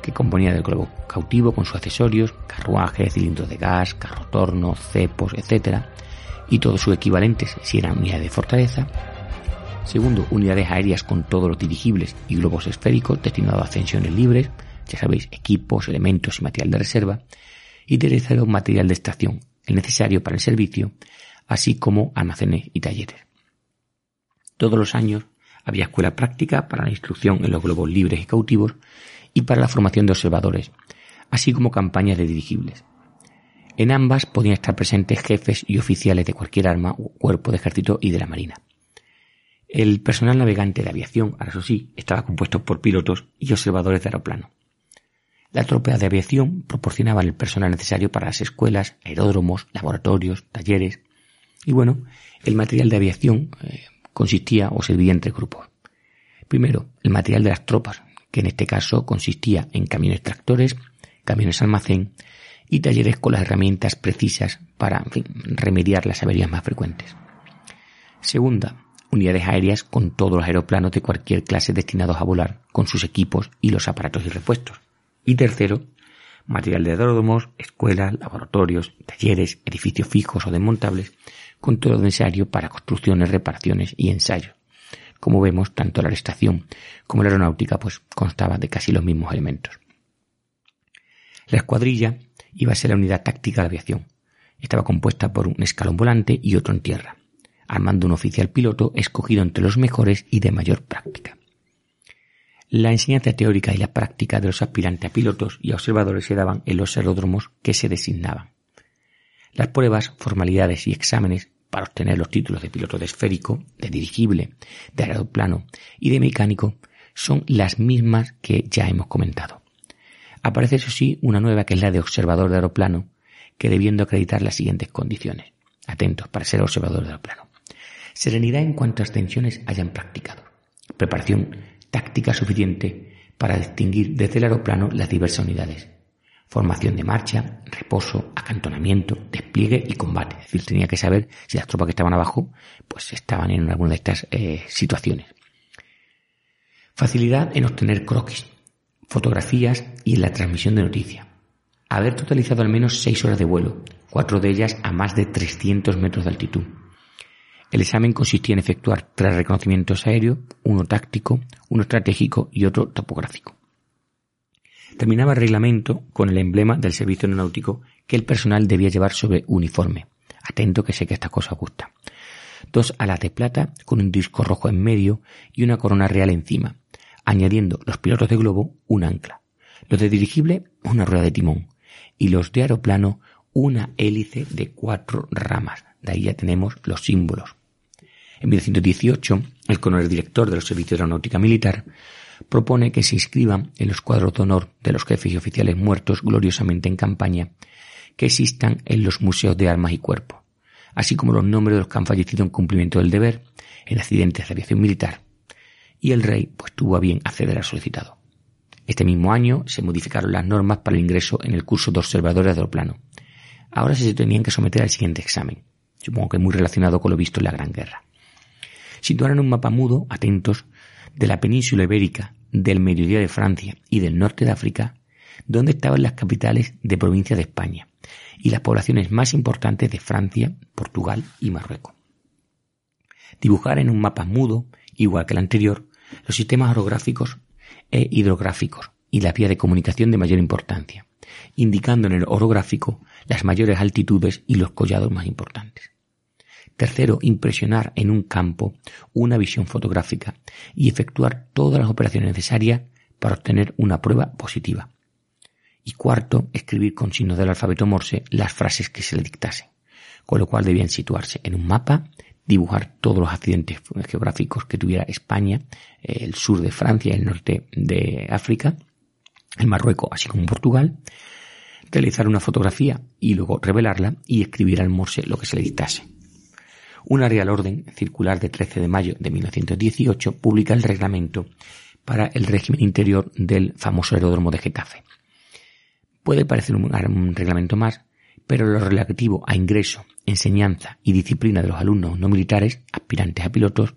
que componía del globo cautivo con sus accesorios, carruajes, cilindros de gas, carrotorno, cepos, etc. Y todos sus equivalentes si eran unidades de fortaleza. Segundo, unidades aéreas con todos los dirigibles y globos esféricos destinados a ascensiones libres, ya sabéis, equipos, elementos y material de reserva y tercero material de estación, el necesario para el servicio, así como almacenes y talleres. Todos los años había escuela práctica para la instrucción en los globos libres y cautivos y para la formación de observadores, así como campañas de dirigibles. En ambas podían estar presentes jefes y oficiales de cualquier arma o cuerpo de ejército y de la marina. El personal navegante de aviación, ahora eso sí, estaba compuesto por pilotos y observadores de aeroplano. La tropa de aviación proporcionaba el personal necesario para las escuelas, aeródromos, laboratorios, talleres. Y bueno, el material de aviación eh, consistía o servía entre grupos. Primero, el material de las tropas, que en este caso consistía en camiones tractores, camiones almacén y talleres con las herramientas precisas para remediar las averías más frecuentes. Segunda, unidades aéreas con todos los aeroplanos de cualquier clase destinados a volar, con sus equipos y los aparatos y repuestos. Y tercero, material de aeródromos, escuelas, laboratorios, talleres, edificios fijos o desmontables, con todo lo necesario para construcciones, reparaciones y ensayos. Como vemos, tanto la estación como la aeronáutica pues constaba de casi los mismos elementos. La escuadrilla iba a ser la unidad táctica de aviación. Estaba compuesta por un escalón volante y otro en tierra, armando un oficial piloto escogido entre los mejores y de mayor práctica. La enseñanza teórica y la práctica de los aspirantes a pilotos y observadores se daban en los aeródromos que se designaban. Las pruebas, formalidades y exámenes para obtener los títulos de piloto de esférico, de dirigible, de aeroplano y de mecánico son las mismas que ya hemos comentado. Aparece eso sí una nueva que es la de observador de aeroplano, que debiendo acreditar las siguientes condiciones. Atentos para ser observador de aeroplano. Serenidad en cuanto a extensiones hayan practicado. Preparación táctica suficiente para distinguir desde el aeroplano las diversas unidades. Formación de marcha, reposo, acantonamiento, despliegue y combate. Es decir, tenía que saber si las tropas que estaban abajo pues estaban en alguna de estas eh, situaciones. Facilidad en obtener croquis, fotografías y en la transmisión de noticias. Haber totalizado al menos seis horas de vuelo, cuatro de ellas a más de 300 metros de altitud. El examen consistía en efectuar tres reconocimientos aéreos, uno táctico, uno estratégico y otro topográfico. Terminaba el reglamento con el emblema del servicio aeronáutico que el personal debía llevar sobre uniforme. Atento que sé que esta cosa gusta. Dos alas de plata con un disco rojo en medio y una corona real encima, añadiendo los pilotos de globo un ancla. Los de dirigible una rueda de timón y los de aeroplano una hélice de cuatro ramas. De ahí ya tenemos los símbolos. En 1918, el coronel director de los servicios de aeronáutica militar propone que se inscriban en los cuadros de honor de los jefes y oficiales muertos gloriosamente en campaña que existan en los museos de armas y cuerpo, así como los nombres de los que han fallecido en cumplimiento del deber en accidentes de aviación militar. Y el rey pues tuvo a bien acceder al solicitado. Este mismo año se modificaron las normas para el ingreso en el curso de observadores de aeroplano. Ahora se tenían que someter al siguiente examen, supongo que muy relacionado con lo visto en la Gran Guerra. Situaron un mapa mudo, atentos, de la península ibérica, del mediodía de Francia y del norte de África, donde estaban las capitales de provincia de España y las poblaciones más importantes de Francia, Portugal y Marruecos. Dibujar en un mapa mudo, igual que el anterior, los sistemas orográficos e hidrográficos y la vía de comunicación de mayor importancia, indicando en el orográfico las mayores altitudes y los collados más importantes. Tercero, impresionar en un campo una visión fotográfica y efectuar todas las operaciones necesarias para obtener una prueba positiva. Y cuarto, escribir con signos del alfabeto Morse las frases que se le dictasen, con lo cual debían situarse en un mapa, dibujar todos los accidentes geográficos que tuviera España, el sur de Francia, el norte de África, el Marruecos, así como Portugal, realizar una fotografía y luego revelarla y escribir al Morse lo que se le dictase. Una Real Orden Circular de 13 de mayo de 1918 publica el reglamento para el régimen interior del famoso aeródromo de Getafe. Puede parecer un, reglamento más, pero lo relativo a ingreso, enseñanza y disciplina de los alumnos no militares, aspirantes a pilotos,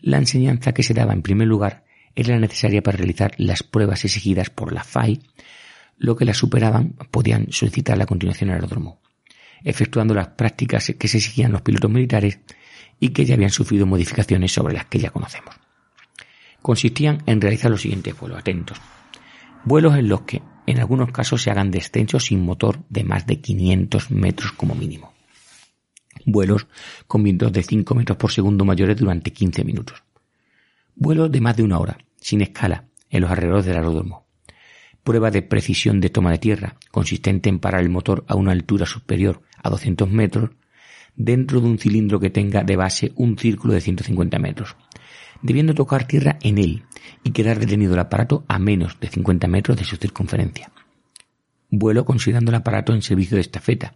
la enseñanza que se daba en primer lugar era la necesaria para realizar las pruebas exigidas por la FAI, lo que las superaban podían solicitar la continuación al aeródromo efectuando las prácticas que se exigían los pilotos militares y que ya habían sufrido modificaciones sobre las que ya conocemos. Consistían en realizar los siguientes vuelos, atentos. Vuelos en los que, en algunos casos, se hagan descensos sin motor de más de 500 metros como mínimo. Vuelos con vientos de 5 metros por segundo mayores durante 15 minutos. Vuelos de más de una hora, sin escala, en los alrededores del aeródromo prueba de precisión de toma de tierra, consistente en parar el motor a una altura superior a 200 metros, dentro de un cilindro que tenga de base un círculo de 150 metros, debiendo tocar tierra en él y quedar detenido el aparato a menos de 50 metros de su circunferencia. Vuelo considerando el aparato en servicio de estafeta,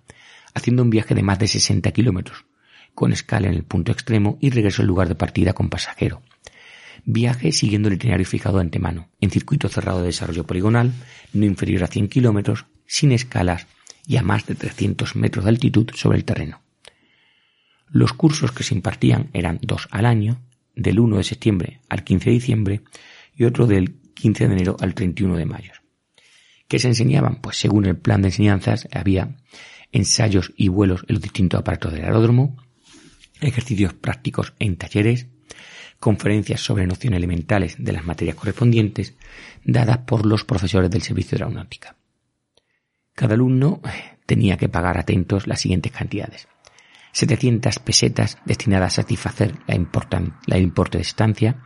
haciendo un viaje de más de 60 kilómetros, con escala en el punto extremo y regreso al lugar de partida con pasajero, Viaje siguiendo el itinerario fijado de antemano, en circuito cerrado de desarrollo poligonal, no inferior a 100 kilómetros, sin escalas y a más de 300 metros de altitud sobre el terreno. Los cursos que se impartían eran dos al año, del 1 de septiembre al 15 de diciembre y otro del 15 de enero al 31 de mayo. ¿Qué se enseñaban? Pues según el plan de enseñanzas había ensayos y vuelos en los distintos aparatos del aeródromo, ejercicios prácticos en talleres, conferencias sobre nociones elementales de las materias correspondientes dadas por los profesores del servicio de aeronáutica. Cada alumno eh, tenía que pagar atentos las siguientes cantidades. 700 pesetas destinadas a satisfacer la, la importe de estancia,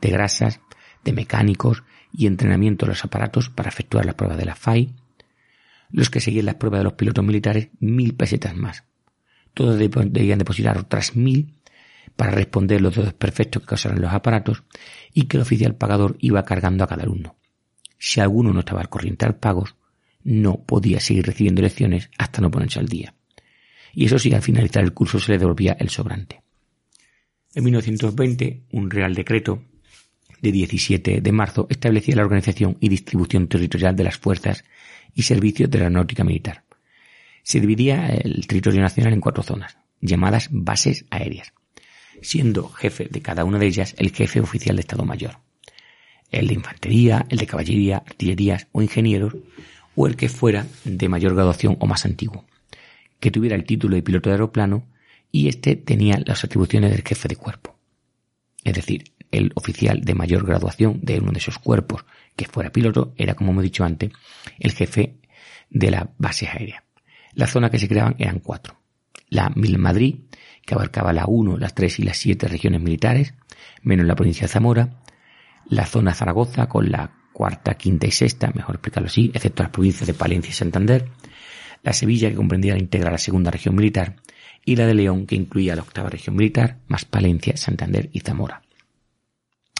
de grasas, de mecánicos y entrenamiento de los aparatos para efectuar la prueba de la FAI. Los que seguían las pruebas de los pilotos militares, mil pesetas más. Todos debían depositar otras mil para responder los dos perfectos que causaran los aparatos y que el oficial pagador iba cargando a cada alumno. Si alguno no estaba al corriente al pagos, no podía seguir recibiendo lecciones hasta no ponerse al día. Y eso sí, al finalizar el curso se le devolvía el sobrante. En 1920, un real decreto de 17 de marzo establecía la organización y distribución territorial de las fuerzas y servicios de la náutica militar. Se dividía el territorio nacional en cuatro zonas, llamadas bases aéreas, siendo jefe de cada una de ellas el jefe oficial de Estado Mayor, el de infantería, el de caballería, artillerías o ingenieros, o el que fuera de mayor graduación o más antiguo, que tuviera el título de piloto de aeroplano y éste tenía las atribuciones del jefe de cuerpo. Es decir, el oficial de mayor graduación de uno de esos cuerpos que fuera piloto era, como hemos dicho antes, el jefe de la base aérea. Las zonas que se creaban eran cuatro. La Mil Madrid, que abarcaba la 1, las 3 y las 7 regiones militares, menos la provincia de Zamora. La zona Zaragoza, con la cuarta, quinta y sexta, mejor explicarlo así, excepto las provincias de Palencia y Santander, la Sevilla, que comprendía la íntegra la segunda región militar, y la de León, que incluía la octava región militar, más Palencia, Santander y Zamora.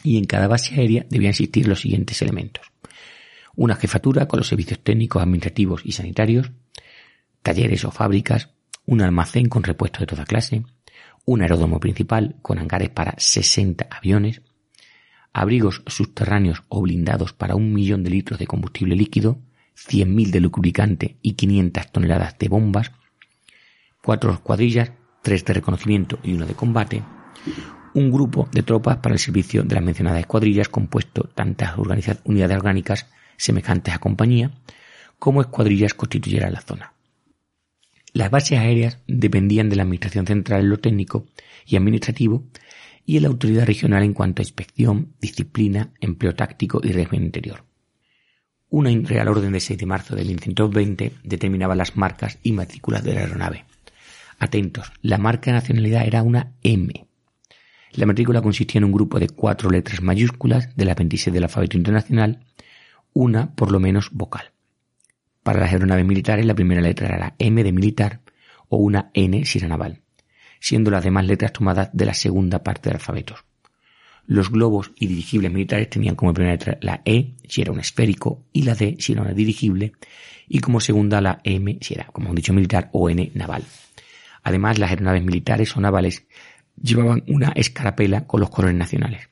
Y en cada base aérea debían existir los siguientes elementos. Una jefatura con los servicios técnicos, administrativos y sanitarios, talleres o fábricas, un almacén con repuestos de toda clase, un aeródromo principal con hangares para 60 aviones, abrigos subterráneos o blindados para un millón de litros de combustible líquido, 100.000 de lubricante y 500 toneladas de bombas, cuatro escuadrillas, tres de reconocimiento y uno de combate, un grupo de tropas para el servicio de las mencionadas escuadrillas compuesto tantas unidades orgánicas semejantes a compañía como escuadrillas constituyeran la zona. Las bases aéreas dependían de la Administración Central en lo técnico y administrativo y en la autoridad regional en cuanto a inspección, disciplina, empleo táctico y régimen interior. Una Real Orden de 6 de marzo de 1920 determinaba las marcas y matrículas de la aeronave. Atentos, la marca de nacionalidad era una M. La matrícula consistía en un grupo de cuatro letras mayúsculas de la 26 del alfabeto internacional, una por lo menos vocal. Para las aeronaves militares la primera letra era la M de militar o una N si era naval siendo las demás letras tomadas de la segunda parte del alfabeto. Los globos y dirigibles militares tenían como primera letra la E si era un esférico y la D si era una dirigible y como segunda la M si era, como hemos dicho, militar o N naval. Además, las aeronaves militares o navales llevaban una escarapela con los colores nacionales.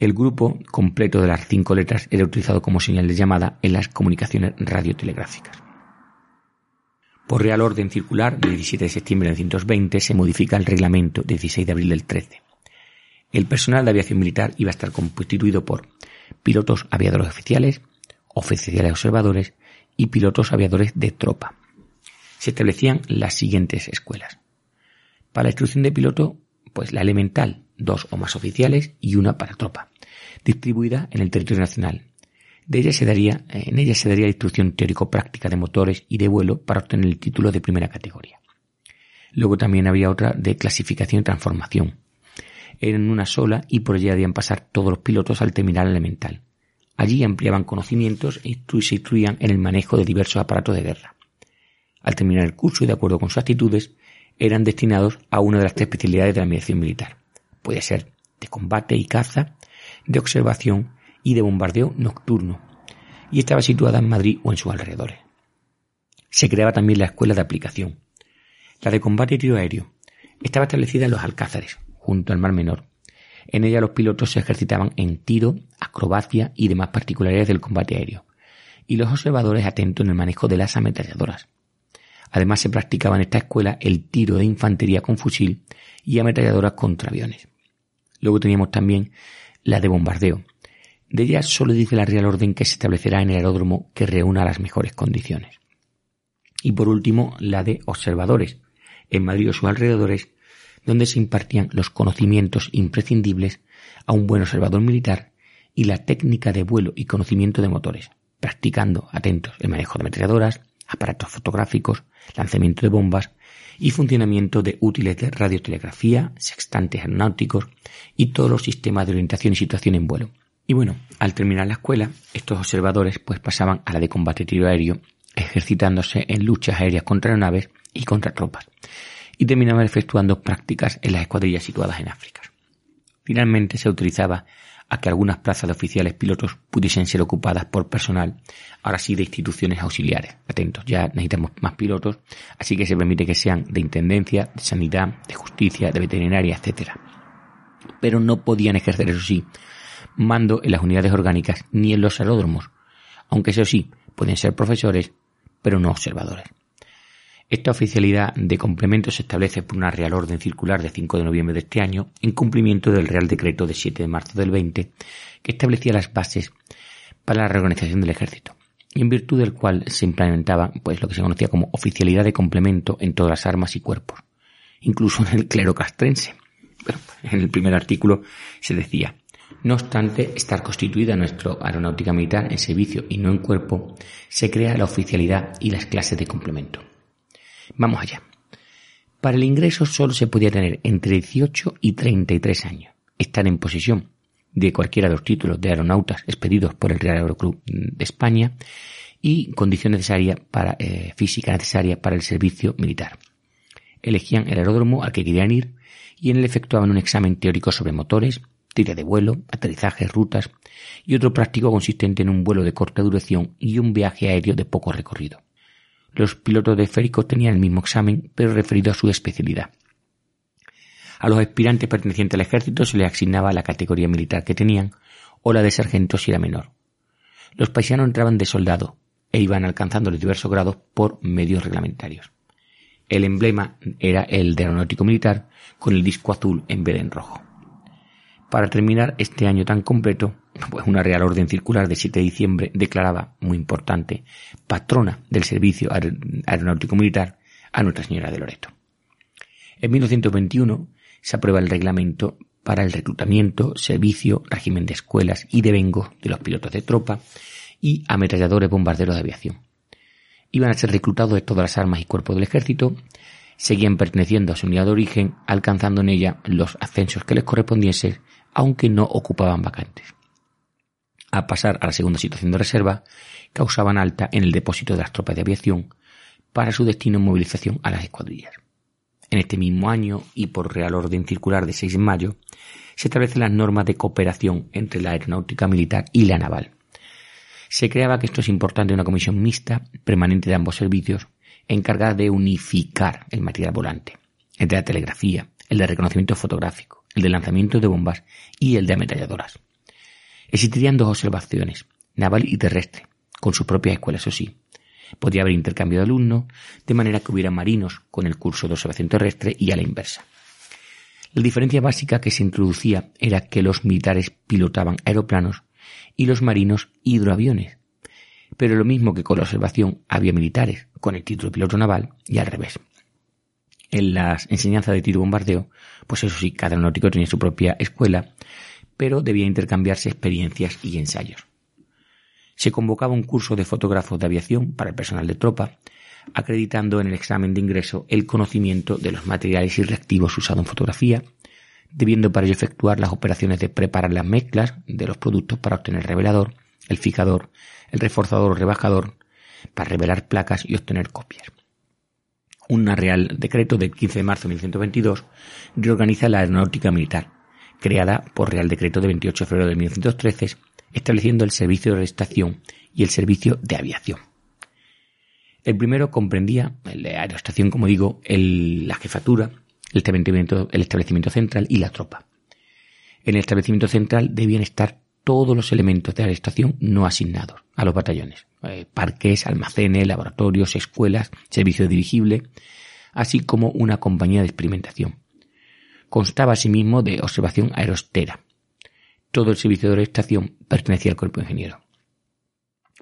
El grupo completo de las cinco letras era utilizado como señal de llamada en las comunicaciones radiotelegráficas. Por Real Orden Circular del 17 de septiembre de 1920 se modifica el reglamento 16 de abril del 13. El personal de aviación militar iba a estar constituido por pilotos aviadores oficiales, oficiales observadores y pilotos aviadores de tropa. Se establecían las siguientes escuelas. Para la instrucción de piloto, pues la elemental, dos o más oficiales y una para tropa, distribuida en el territorio nacional, de ella se daría, en ella se daría instrucción teórico-práctica de motores y de vuelo para obtener el título de primera categoría. Luego también había otra de clasificación y transformación. Eran una sola y por ella debían pasar todos los pilotos al terminal elemental. Allí ampliaban conocimientos y se instruían en el manejo de diversos aparatos de guerra. Al terminar el curso y de acuerdo con sus actitudes, eran destinados a una de las tres especialidades de la mediación militar. Puede ser de combate y caza, de observación y de bombardeo nocturno, y estaba situada en Madrid o en sus alrededores. Se creaba también la escuela de aplicación. La de combate y tiro aéreo estaba establecida en los Alcázares, junto al Mar Menor. En ella los pilotos se ejercitaban en tiro, acrobacia y demás particularidades del combate aéreo, y los observadores atentos en el manejo de las ametralladoras. Además se practicaba en esta escuela el tiro de infantería con fusil y ametralladoras contra aviones. Luego teníamos también la de bombardeo, de ella solo dice la Real Orden que se establecerá en el aeródromo que reúna las mejores condiciones. Y por último, la de observadores, en Madrid o sus alrededores, donde se impartían los conocimientos imprescindibles a un buen observador militar y la técnica de vuelo y conocimiento de motores, practicando, atentos, el manejo de ametralladoras, aparatos fotográficos, lanzamiento de bombas y funcionamiento de útiles de radiotelegrafía, sextantes aeronáuticos y todos los sistemas de orientación y situación en vuelo, y bueno, al terminar la escuela, estos observadores pues pasaban a la de combate tiro aéreo, ejercitándose en luchas aéreas contra aeronaves y contra tropas. y terminaban efectuando prácticas en las escuadrillas situadas en África. Finalmente se autorizaba a que algunas plazas de oficiales pilotos pudiesen ser ocupadas por personal, ahora sí de instituciones auxiliares. Atentos, ya necesitamos más pilotos, así que se permite que sean de intendencia, de sanidad, de justicia, de veterinaria, etc. Pero no podían ejercer, eso sí, mando en las unidades orgánicas ni en los aeródromos, aunque eso sí, pueden ser profesores, pero no observadores. Esta oficialidad de complemento se establece por una Real Orden Circular de 5 de noviembre de este año, en cumplimiento del Real Decreto de 7 de marzo del 20, que establecía las bases para la reorganización del ejército, y en virtud del cual se implementaba pues, lo que se conocía como oficialidad de complemento en todas las armas y cuerpos, incluso en el clero castrense. en el primer artículo se decía, no obstante estar constituida nuestra aeronáutica militar en servicio y no en cuerpo, se crea la oficialidad y las clases de complemento. Vamos allá. Para el ingreso solo se podía tener entre 18 y 33 años, estar en posesión de cualquiera de los títulos de aeronautas expedidos por el Real Aeroclub de España y condición necesaria para, eh, física necesaria para el servicio militar. Elegían el aeródromo al que querían ir y en él efectuaban un examen teórico sobre motores, tira de vuelo, aterrizajes, rutas y otro práctico consistente en un vuelo de corta duración y un viaje aéreo de poco recorrido. Los pilotos de esféricos tenían el mismo examen, pero referido a su especialidad. A los aspirantes pertenecientes al ejército se les asignaba la categoría militar que tenían, o la de sargento si era menor. Los paisanos entraban de soldado e iban alcanzando los diversos grados por medios reglamentarios. El emblema era el de aeronáutico militar, con el disco azul en vez de en rojo. Para terminar este año tan completo, pues una Real Orden Circular de 7 de diciembre declaraba, muy importante, patrona del servicio aeronáutico militar a Nuestra Señora de Loreto. En 1921 se aprueba el reglamento para el reclutamiento, servicio, régimen de escuelas y de vengo de los pilotos de tropa y ametralladores bombarderos de aviación. Iban a ser reclutados de todas las armas y cuerpos del ejército, seguían perteneciendo a su unidad de origen, alcanzando en ella los ascensos que les correspondiesen aunque no ocupaban vacantes. A pasar a la segunda situación de reserva, causaban alta en el depósito de las tropas de aviación para su destino en movilización a las escuadrillas. En este mismo año, y por Real Orden Circular de 6 de mayo, se establecen las normas de cooperación entre la aeronáutica militar y la naval. Se creaba que esto es importante una comisión mixta, permanente de ambos servicios, encargada de unificar el material volante, el de la telegrafía, el de reconocimiento fotográfico, el de lanzamiento de bombas y el de ametralladoras. Existirían dos observaciones, naval y terrestre, con su propia escuela, eso sí. Podría haber intercambio de alumnos, de manera que hubiera marinos con el curso de observación terrestre y a la inversa. La diferencia básica que se introducía era que los militares pilotaban aeroplanos y los marinos hidroaviones. Pero lo mismo que con la observación había militares con el título de piloto naval y al revés en las enseñanzas de tiro bombardeo, pues eso sí, cada aeronáutico tenía su propia escuela, pero debía intercambiarse experiencias y ensayos. Se convocaba un curso de fotógrafos de aviación para el personal de tropa, acreditando en el examen de ingreso el conocimiento de los materiales y reactivos usados en fotografía, debiendo para ello efectuar las operaciones de preparar las mezclas de los productos para obtener el revelador, el fijador, el reforzador o rebajador, para revelar placas y obtener copias un Real Decreto del 15 de marzo de 1922 reorganiza la aeronáutica militar, creada por Real Decreto de 28 de febrero de 1913, estableciendo el servicio de estación y el servicio de aviación. El primero comprendía la aeroestación, como digo, la jefatura, el establecimiento, central y la tropa. En el establecimiento central debían estar todos los elementos de la no asignados a los batallones. Eh, parques, almacenes, laboratorios, escuelas, servicio dirigible, así como una compañía de experimentación. Constaba asimismo de observación aerostera. Todo el servicio de estación pertenecía al cuerpo ingeniero.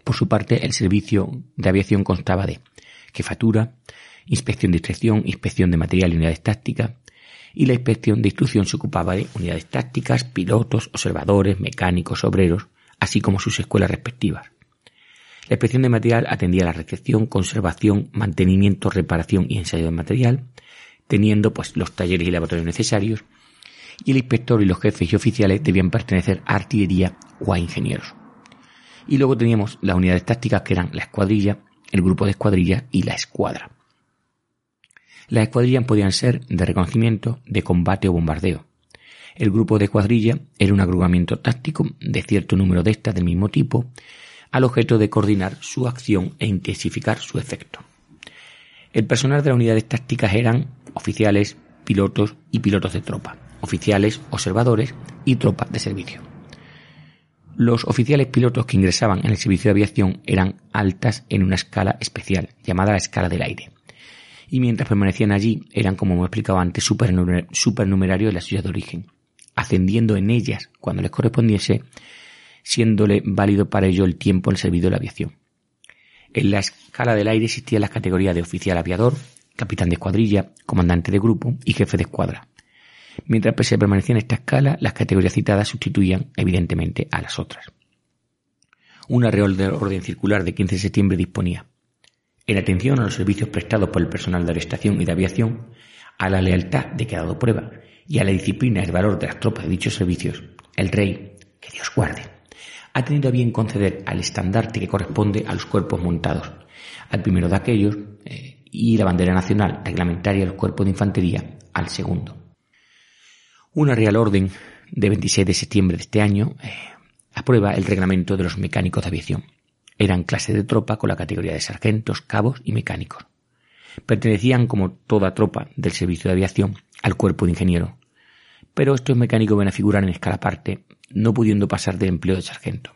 Por su parte, el servicio de aviación constaba de jefatura, inspección de instrucción, inspección de material y unidades tácticas, y la inspección de instrucción se ocupaba de unidades tácticas, pilotos, observadores, mecánicos, obreros, así como sus escuelas respectivas. La inspección de material atendía la recepción, conservación, mantenimiento, reparación y ensayo de material, teniendo pues los talleres y laboratorios necesarios, y el inspector y los jefes y oficiales debían pertenecer a artillería o a ingenieros. Y luego teníamos las unidades tácticas que eran la escuadrilla, el grupo de escuadrilla y la escuadra. Las escuadrillas podían ser de reconocimiento, de combate o bombardeo. El grupo de escuadrilla era un agrupamiento táctico de cierto número de estas del mismo tipo, al objeto de coordinar su acción e intensificar su efecto. El personal de las unidades tácticas eran oficiales, pilotos y pilotos de tropa, oficiales, observadores y tropas de servicio. Los oficiales pilotos que ingresaban en el servicio de aviación eran altas en una escala especial, llamada la escala del aire. Y mientras permanecían allí, eran, como hemos explicado antes, supernumerarios de la ciudad de origen, ascendiendo en ellas cuando les correspondiese, siéndole válido para ello el tiempo en el servicio de la aviación. En la escala del aire existían las categorías de oficial aviador, capitán de escuadrilla, comandante de grupo y jefe de escuadra. Mientras se permanecía en esta escala, las categorías citadas sustituían evidentemente a las otras. Una real de orden circular de 15 de septiembre disponía en atención a los servicios prestados por el personal de arrestación y de aviación, a la lealtad de que ha dado prueba y a la disciplina y el valor de las tropas de dichos servicios, el rey, que Dios guarde, ha tenido a bien conceder al estandarte que corresponde a los cuerpos montados, al primero de aquellos, eh, y la bandera nacional reglamentaria del cuerpo de infantería al segundo. Una Real Orden de 26 de septiembre de este año eh, aprueba el reglamento de los mecánicos de aviación. Eran clase de tropa con la categoría de sargentos, cabos y mecánicos. Pertenecían, como toda tropa del servicio de aviación, al cuerpo de ingeniero. Pero estos mecánicos van a figurar en escala aparte no pudiendo pasar del empleo de sargento.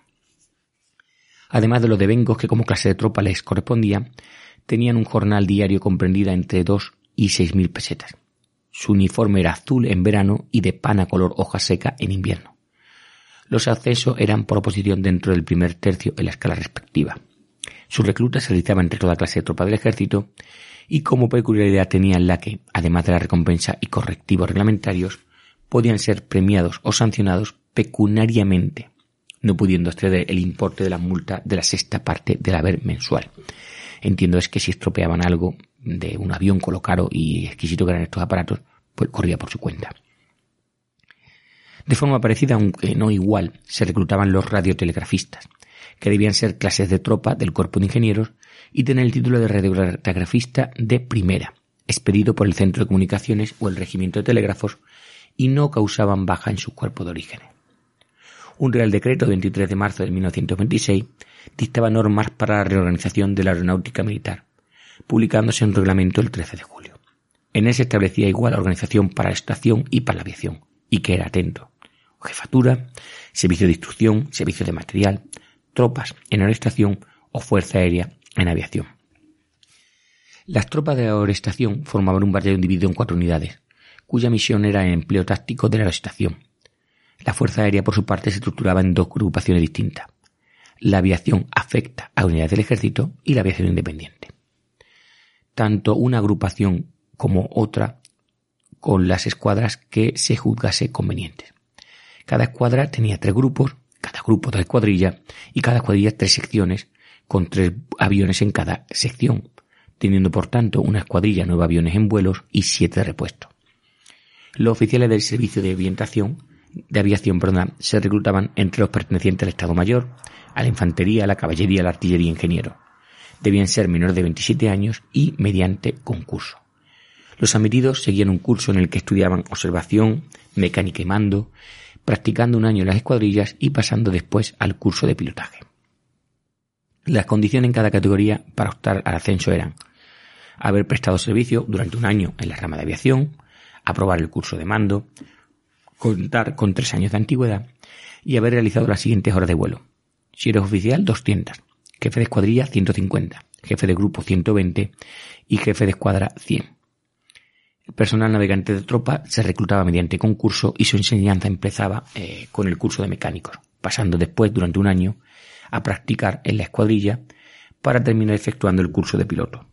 Además de los devengos que como clase de tropa les correspondía, tenían un jornal diario comprendida entre dos y seis mil pesetas. Su uniforme era azul en verano y de pana color hoja seca en invierno. Los accesos eran por oposición dentro del primer tercio en la escala respectiva. Sus reclutas se realizaban entre toda clase de tropa del ejército y como peculiaridad tenían la que, además de la recompensa y correctivos reglamentarios, podían ser premiados o sancionados pecuniariamente, no pudiendo exceder el importe de la multa de la sexta parte del haber mensual. Entiendo es que si estropeaban algo de un avión con lo caro y exquisito que eran estos aparatos, pues corría por su cuenta. De forma parecida, aunque no igual, se reclutaban los radiotelegrafistas, que debían ser clases de tropa del cuerpo de ingenieros y tener el título de radiotelegrafista de primera, expedido por el centro de comunicaciones o el regimiento de telégrafos, y no causaban baja en su cuerpo de origen. Un Real Decreto de 23 de marzo de 1926 dictaba normas para la reorganización de la aeronáutica militar, publicándose un reglamento el 13 de julio. En él se establecía igual organización para la estación y para la aviación, y que era atento. Jefatura, servicio de instrucción, servicio de material, tropas en aerestación o fuerza aérea en aviación. Las tropas de aerestación formaban un batallón dividido en cuatro unidades, cuya misión era el empleo táctico de la aerestación. La Fuerza Aérea, por su parte, se estructuraba en dos agrupaciones distintas. La aviación afecta a unidades del ejército y la aviación independiente. Tanto una agrupación como otra con las escuadras que se juzgase convenientes. Cada escuadra tenía tres grupos, cada grupo de escuadrilla y cada escuadrilla tres secciones con tres aviones en cada sección, teniendo por tanto una escuadrilla nueve aviones en vuelos y siete repuestos. Los oficiales del servicio de aviación de aviación perdón, se reclutaban entre los pertenecientes al Estado Mayor, a la infantería, a la caballería, a la artillería e ingeniero. Debían ser menores de 27 años y mediante concurso. Los admitidos seguían un curso en el que estudiaban observación, mecánica y mando, practicando un año en las escuadrillas y pasando después al curso de pilotaje. Las condiciones en cada categoría para optar al ascenso eran haber prestado servicio durante un año en la rama de aviación, aprobar el curso de mando, contar con tres años de antigüedad y haber realizado las siguientes horas de vuelo. Si eres oficial, 200. Jefe de escuadrilla, 150. Jefe de grupo, 120. Y jefe de escuadra, 100. El personal navegante de tropa se reclutaba mediante concurso y su enseñanza empezaba eh, con el curso de mecánicos, pasando después, durante un año, a practicar en la escuadrilla para terminar efectuando el curso de piloto.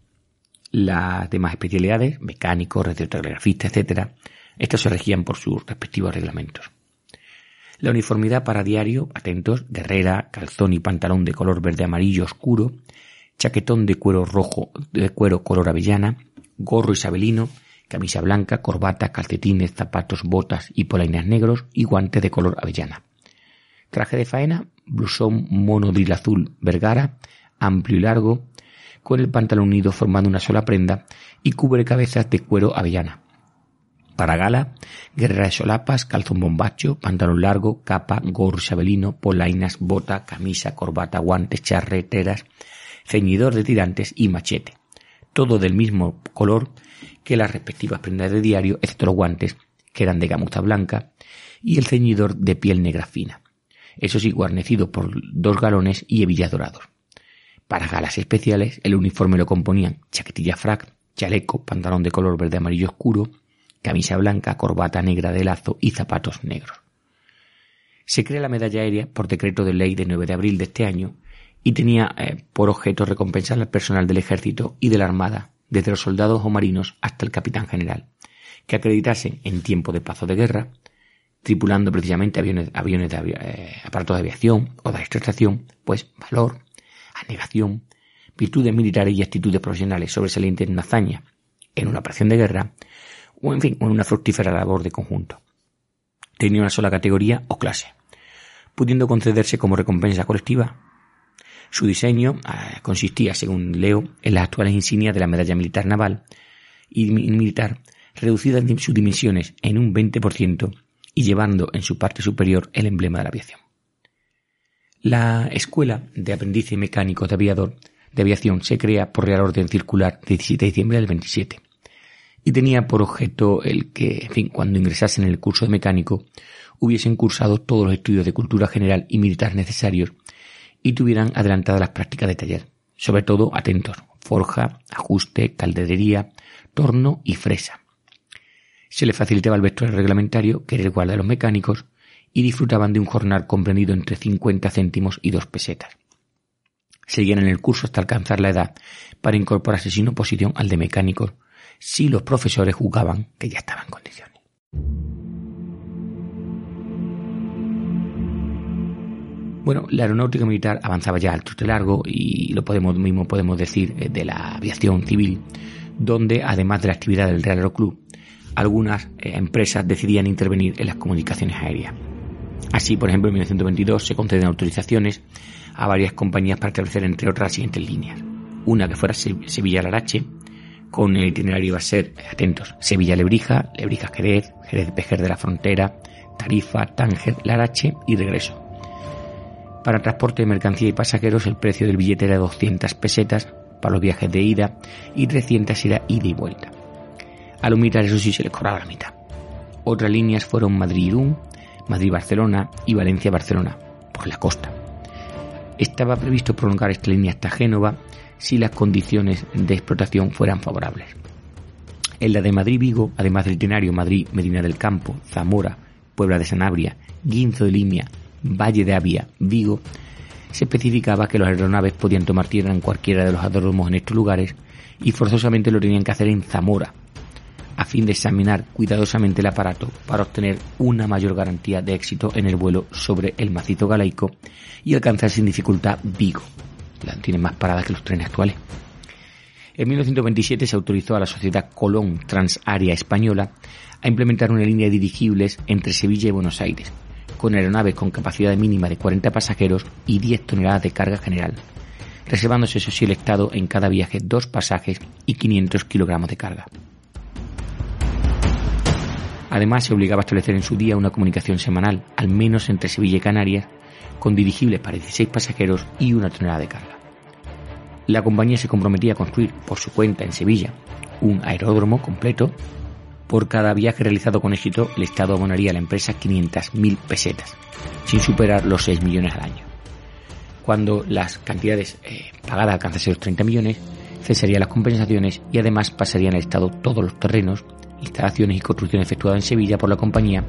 Las demás especialidades, mecánicos, radiotelegrafistas, etc., estos se regían por sus respectivos reglamentos. La uniformidad para diario, atentos, guerrera, calzón y pantalón de color verde amarillo oscuro, chaquetón de cuero rojo, de cuero color avellana, gorro isabelino, camisa blanca, corbata, calcetines, zapatos, botas y polainas negros y guantes de color avellana. Traje de faena, blusón monodril azul vergara, amplio y largo, con el pantalón unido formando una sola prenda y cubre cabezas de cuero avellana. Para gala, guerrera de solapas, calzón bombacho, pantalón largo, capa, gorro sabelino, polainas, bota, camisa, corbata, guantes, charreteras, ceñidor de tirantes y machete. Todo del mismo color que las respectivas prendas de diario, excepto los guantes, que eran de gamuza blanca, y el ceñidor de piel negra fina. Eso sí, guarnecido por dos galones y hebillas dorados. Para galas especiales, el uniforme lo componían chaquetilla frac, chaleco, pantalón de color verde amarillo oscuro, camisa blanca, corbata negra de lazo y zapatos negros. Se crea la medalla aérea por decreto de ley de 9 de abril de este año y tenía eh, por objeto recompensar al personal del ejército y de la armada, desde los soldados o marinos hasta el capitán general, que acreditasen en tiempo de paz de guerra, tripulando precisamente aviones, aviones de eh, aparatos de aviación o de extracción, pues valor, anegación, virtudes militares y actitudes profesionales sobresalientes en una hazaña, en una operación de guerra, o en fin, una fructífera labor de conjunto. Tenía una sola categoría o clase, pudiendo concederse como recompensa colectiva. Su diseño ah, consistía, según leo, en las actuales insignias de la medalla militar naval y militar, reducida en sus dimensiones en un 20% y llevando en su parte superior el emblema de la aviación. La Escuela de Aprendices Mecánicos de Aviador de Aviación se crea por Real Orden Circular 17 de diciembre del 27 y tenía por objeto el que, en fin, cuando ingresasen en el curso de mecánico, hubiesen cursado todos los estudios de cultura general y militar necesarios y tuvieran adelantadas las prácticas de taller, sobre todo atentos, forja, ajuste, calderería, torno y fresa. Se les facilitaba el vestuario reglamentario, que era igual de los mecánicos, y disfrutaban de un jornal comprendido entre 50 céntimos y dos pesetas. Seguían en el curso hasta alcanzar la edad para incorporarse sin oposición al de mecánicos, si los profesores jugaban que ya estaban en condiciones. Bueno, la aeronáutica militar avanzaba ya al trote largo y lo podemos mismo podemos decir eh, de la aviación civil, donde además de la actividad del Real Aeroclub, algunas eh, empresas decidían intervenir en las comunicaciones aéreas. Así, por ejemplo, en 1922 se conceden autorizaciones a varias compañías para establecer, entre otras, las siguientes líneas. Una que fuera Sevilla-Larache, con el itinerario iba a ser, atentos, Sevilla-Lebrija, Lebrija-Jerez, Jerez-Pejer de la Frontera, Tarifa, Tánger, Larache y regreso. Para transporte de mercancía y pasajeros el precio del billete era 200 pesetas para los viajes de ida y 300 era ida y vuelta. A los militares eso sí se les cobraba la mitad. Otras líneas fueron Madrid-Irún, Madrid-Barcelona y Valencia-Barcelona, por la costa. Estaba previsto prolongar esta línea hasta Génova si las condiciones de explotación fueran favorables. En la de Madrid-Vigo, además del itinerario Madrid-Medina del Campo, Zamora, Puebla de Sanabria, Guinzo de Limia, Valle de Avia, Vigo, se especificaba que las aeronaves podían tomar tierra en cualquiera de los aeródromos en estos lugares y forzosamente lo tenían que hacer en Zamora, a fin de examinar cuidadosamente el aparato para obtener una mayor garantía de éxito en el vuelo sobre el macizo galaico y alcanzar sin dificultad Vigo, tiene más paradas que los trenes actuales. En 1927 se autorizó a la sociedad Colón Transaria Española a implementar una línea de dirigibles entre Sevilla y Buenos Aires, con aeronaves con capacidad mínima de 40 pasajeros y 10 toneladas de carga general, reservándose eso sí el Estado en cada viaje dos pasajes y 500 kilogramos de carga. Además, se obligaba a establecer en su día una comunicación semanal, al menos entre Sevilla y Canarias, con dirigibles para 16 pasajeros y una tonelada de carga. La compañía se comprometía a construir por su cuenta en Sevilla un aeródromo completo. Por cada viaje realizado con éxito, el Estado abonaría a la empresa 500.000 pesetas, sin superar los 6 millones al año. Cuando las cantidades eh, pagadas alcanzasen los 30 millones, cesarían las compensaciones y además pasarían al Estado todos los terrenos, instalaciones y construcciones efectuadas en Sevilla por la compañía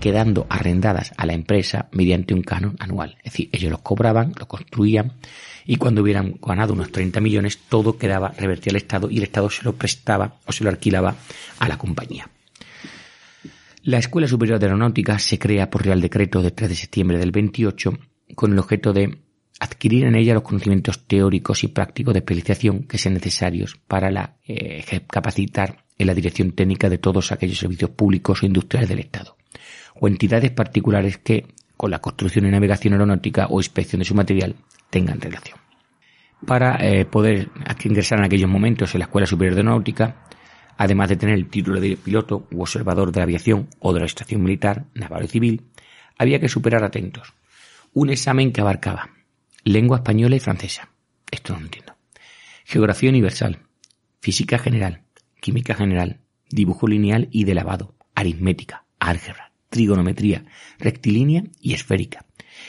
quedando arrendadas a la empresa mediante un canon anual. Es decir, ellos los cobraban, lo construían y cuando hubieran ganado unos 30 millones, todo quedaba revertido al Estado y el Estado se lo prestaba o se lo alquilaba a la compañía. La Escuela Superior de Aeronáutica se crea por Real Decreto del 3 de septiembre del 28 con el objeto de adquirir en ella los conocimientos teóricos y prácticos de especialización que sean necesarios para la, eh, capacitar en la dirección técnica de todos aquellos servicios públicos o industriales del Estado o entidades particulares que, con la construcción y navegación aeronáutica o inspección de su material, tengan relación. para eh, poder ingresar en aquellos momentos en la Escuela Superior de Náutica, además de tener el título de piloto u observador de la aviación o de la estación militar, naval o civil, había que superar atentos un examen que abarcaba lengua española y francesa. Esto no lo entiendo. Geografía universal, física general, química general, dibujo lineal y de lavado, aritmética, álgebra, trigonometría, rectilínea y esférica,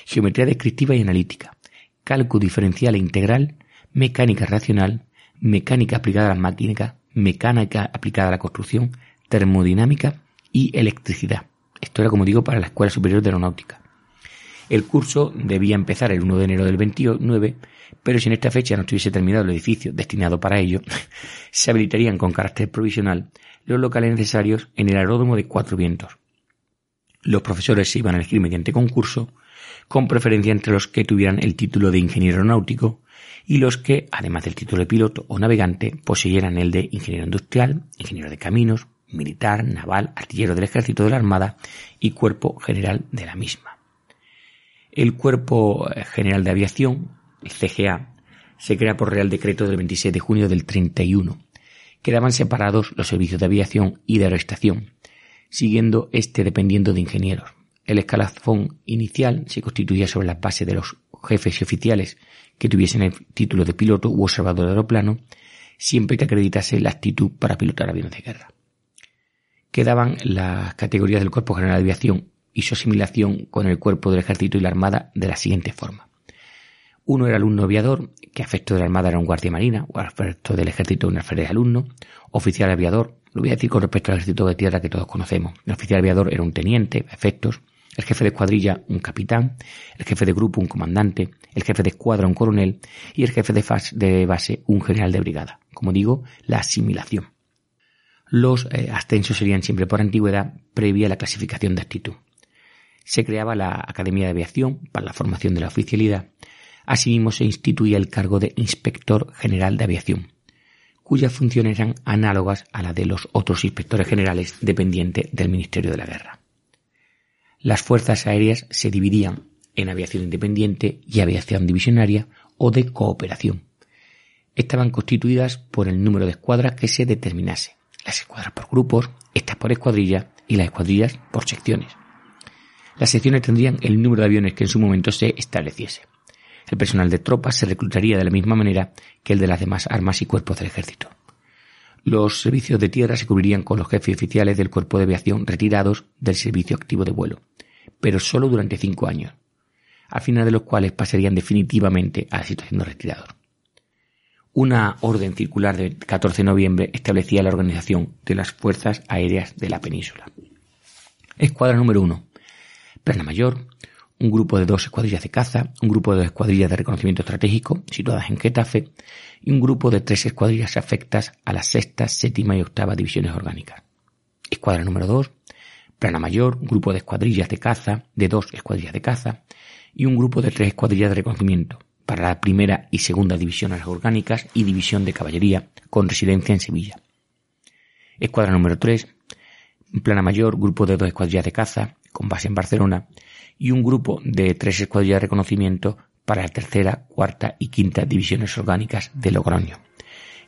geometría descriptiva y analítica, cálculo diferencial e integral, mecánica racional, mecánica aplicada a la máquina, mecánica aplicada a la construcción, termodinámica y electricidad. Esto era, como digo, para la Escuela Superior de Aeronáutica. El curso debía empezar el 1 de enero del 29, pero si en esta fecha no estuviese terminado el edificio destinado para ello, se habilitarían con carácter provisional los locales necesarios en el aeródromo de Cuatro Vientos. Los profesores se iban a elegir mediante concurso, con preferencia entre los que tuvieran el título de ingeniero aeronáutico y los que, además del título de piloto o navegante, poseyeran el de ingeniero industrial, ingeniero de caminos, militar, naval, artillero del ejército de la Armada y cuerpo general de la misma. El Cuerpo General de Aviación, el CGA, se crea por Real Decreto del 26 de junio del 31. Quedaban separados los servicios de aviación y de aeroestación, siguiendo este dependiendo de ingenieros. El escalafón inicial se constituía sobre la base de los jefes y oficiales que tuviesen el título de piloto u observador de aeroplano, siempre que acreditase la actitud para pilotar aviones de guerra. Quedaban las categorías del Cuerpo General de Aviación y su asimilación con el cuerpo del ejército y la armada de la siguiente forma. Uno era alumno aviador, que a efecto de la armada era un guardia marina, o a efecto del ejército un alférez alumno, oficial aviador, lo voy a decir con respecto al ejército de tierra que todos conocemos. El oficial aviador era un teniente, efectos, el jefe de escuadrilla un capitán, el jefe de grupo un comandante, el jefe de escuadra un coronel y el jefe de, de base un general de brigada. Como digo, la asimilación. Los eh, ascensos serían siempre por antigüedad previa a la clasificación de actitud se creaba la Academia de Aviación para la formación de la oficialidad. Asimismo se instituía el cargo de Inspector General de Aviación, cuyas funciones eran análogas a las de los otros inspectores generales dependientes del Ministerio de la Guerra. Las fuerzas aéreas se dividían en aviación independiente y aviación divisionaria o de cooperación. Estaban constituidas por el número de escuadras que se determinase, las escuadras por grupos, estas por escuadrillas y las escuadrillas por secciones las secciones tendrían el número de aviones que en su momento se estableciese. El personal de tropas se reclutaría de la misma manera que el de las demás armas y cuerpos del ejército. Los servicios de tierra se cubrirían con los jefes oficiales del cuerpo de aviación retirados del servicio activo de vuelo, pero solo durante cinco años, al final de los cuales pasarían definitivamente a la situación de retirados. Una orden circular del 14 de noviembre establecía la organización de las fuerzas aéreas de la península. Escuadra número 1. Perna Mayor, un grupo de dos escuadrillas de caza, un grupo de dos escuadrillas de reconocimiento estratégico situadas en Getafe y un grupo de tres escuadrillas afectas a las sexta, séptima y octava divisiones orgánicas. Escuadra número 2, Plana Mayor, un grupo de escuadrillas de caza, de dos escuadrillas de caza y un grupo de tres escuadrillas de reconocimiento para la primera y segunda divisiones orgánicas y división de caballería con residencia en Sevilla. Escuadra número 3, Plana Mayor, grupo de dos escuadrillas de caza, con base en Barcelona, y un grupo de tres escuadrillas de reconocimiento para la tercera, cuarta y quinta divisiones orgánicas de Logroño,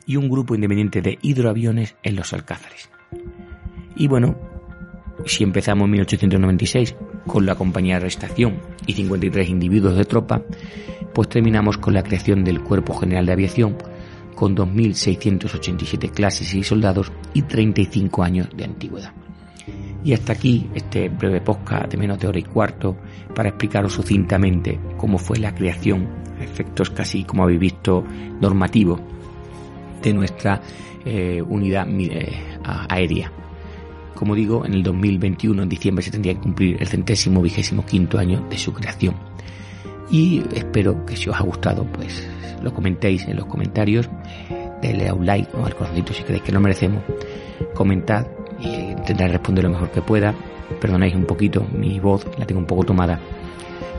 y un grupo independiente de hidroaviones en los Alcázares. Y bueno, si empezamos en 1896 con la compañía de arrestación y 53 individuos de tropa, pues terminamos con la creación del Cuerpo General de Aviación, con 2.687 clases y soldados y 35 años de antigüedad. Y hasta aquí este breve podcast de menos de hora y cuarto para explicaros sucintamente cómo fue la creación, efectos casi como habéis visto normativos de nuestra eh, unidad eh, aérea. Como digo, en el 2021, en diciembre, se tendría que cumplir el centésimo vigésimo quinto año de su creación. Y espero que si os ha gustado, pues lo comentéis en los comentarios, denle a un like o al corazoncito si creéis que lo merecemos, comentad intentaré responder lo mejor que pueda. Perdonáis un poquito, mi voz la tengo un poco tomada.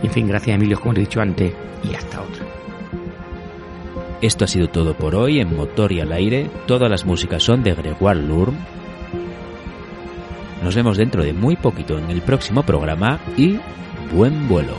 Y en fin, gracias Emilio, como te he dicho antes, y hasta otra. Esto ha sido todo por hoy en Motor y al Aire. Todas las músicas son de Gregoire Lourm. Nos vemos dentro de muy poquito en el próximo programa y buen vuelo.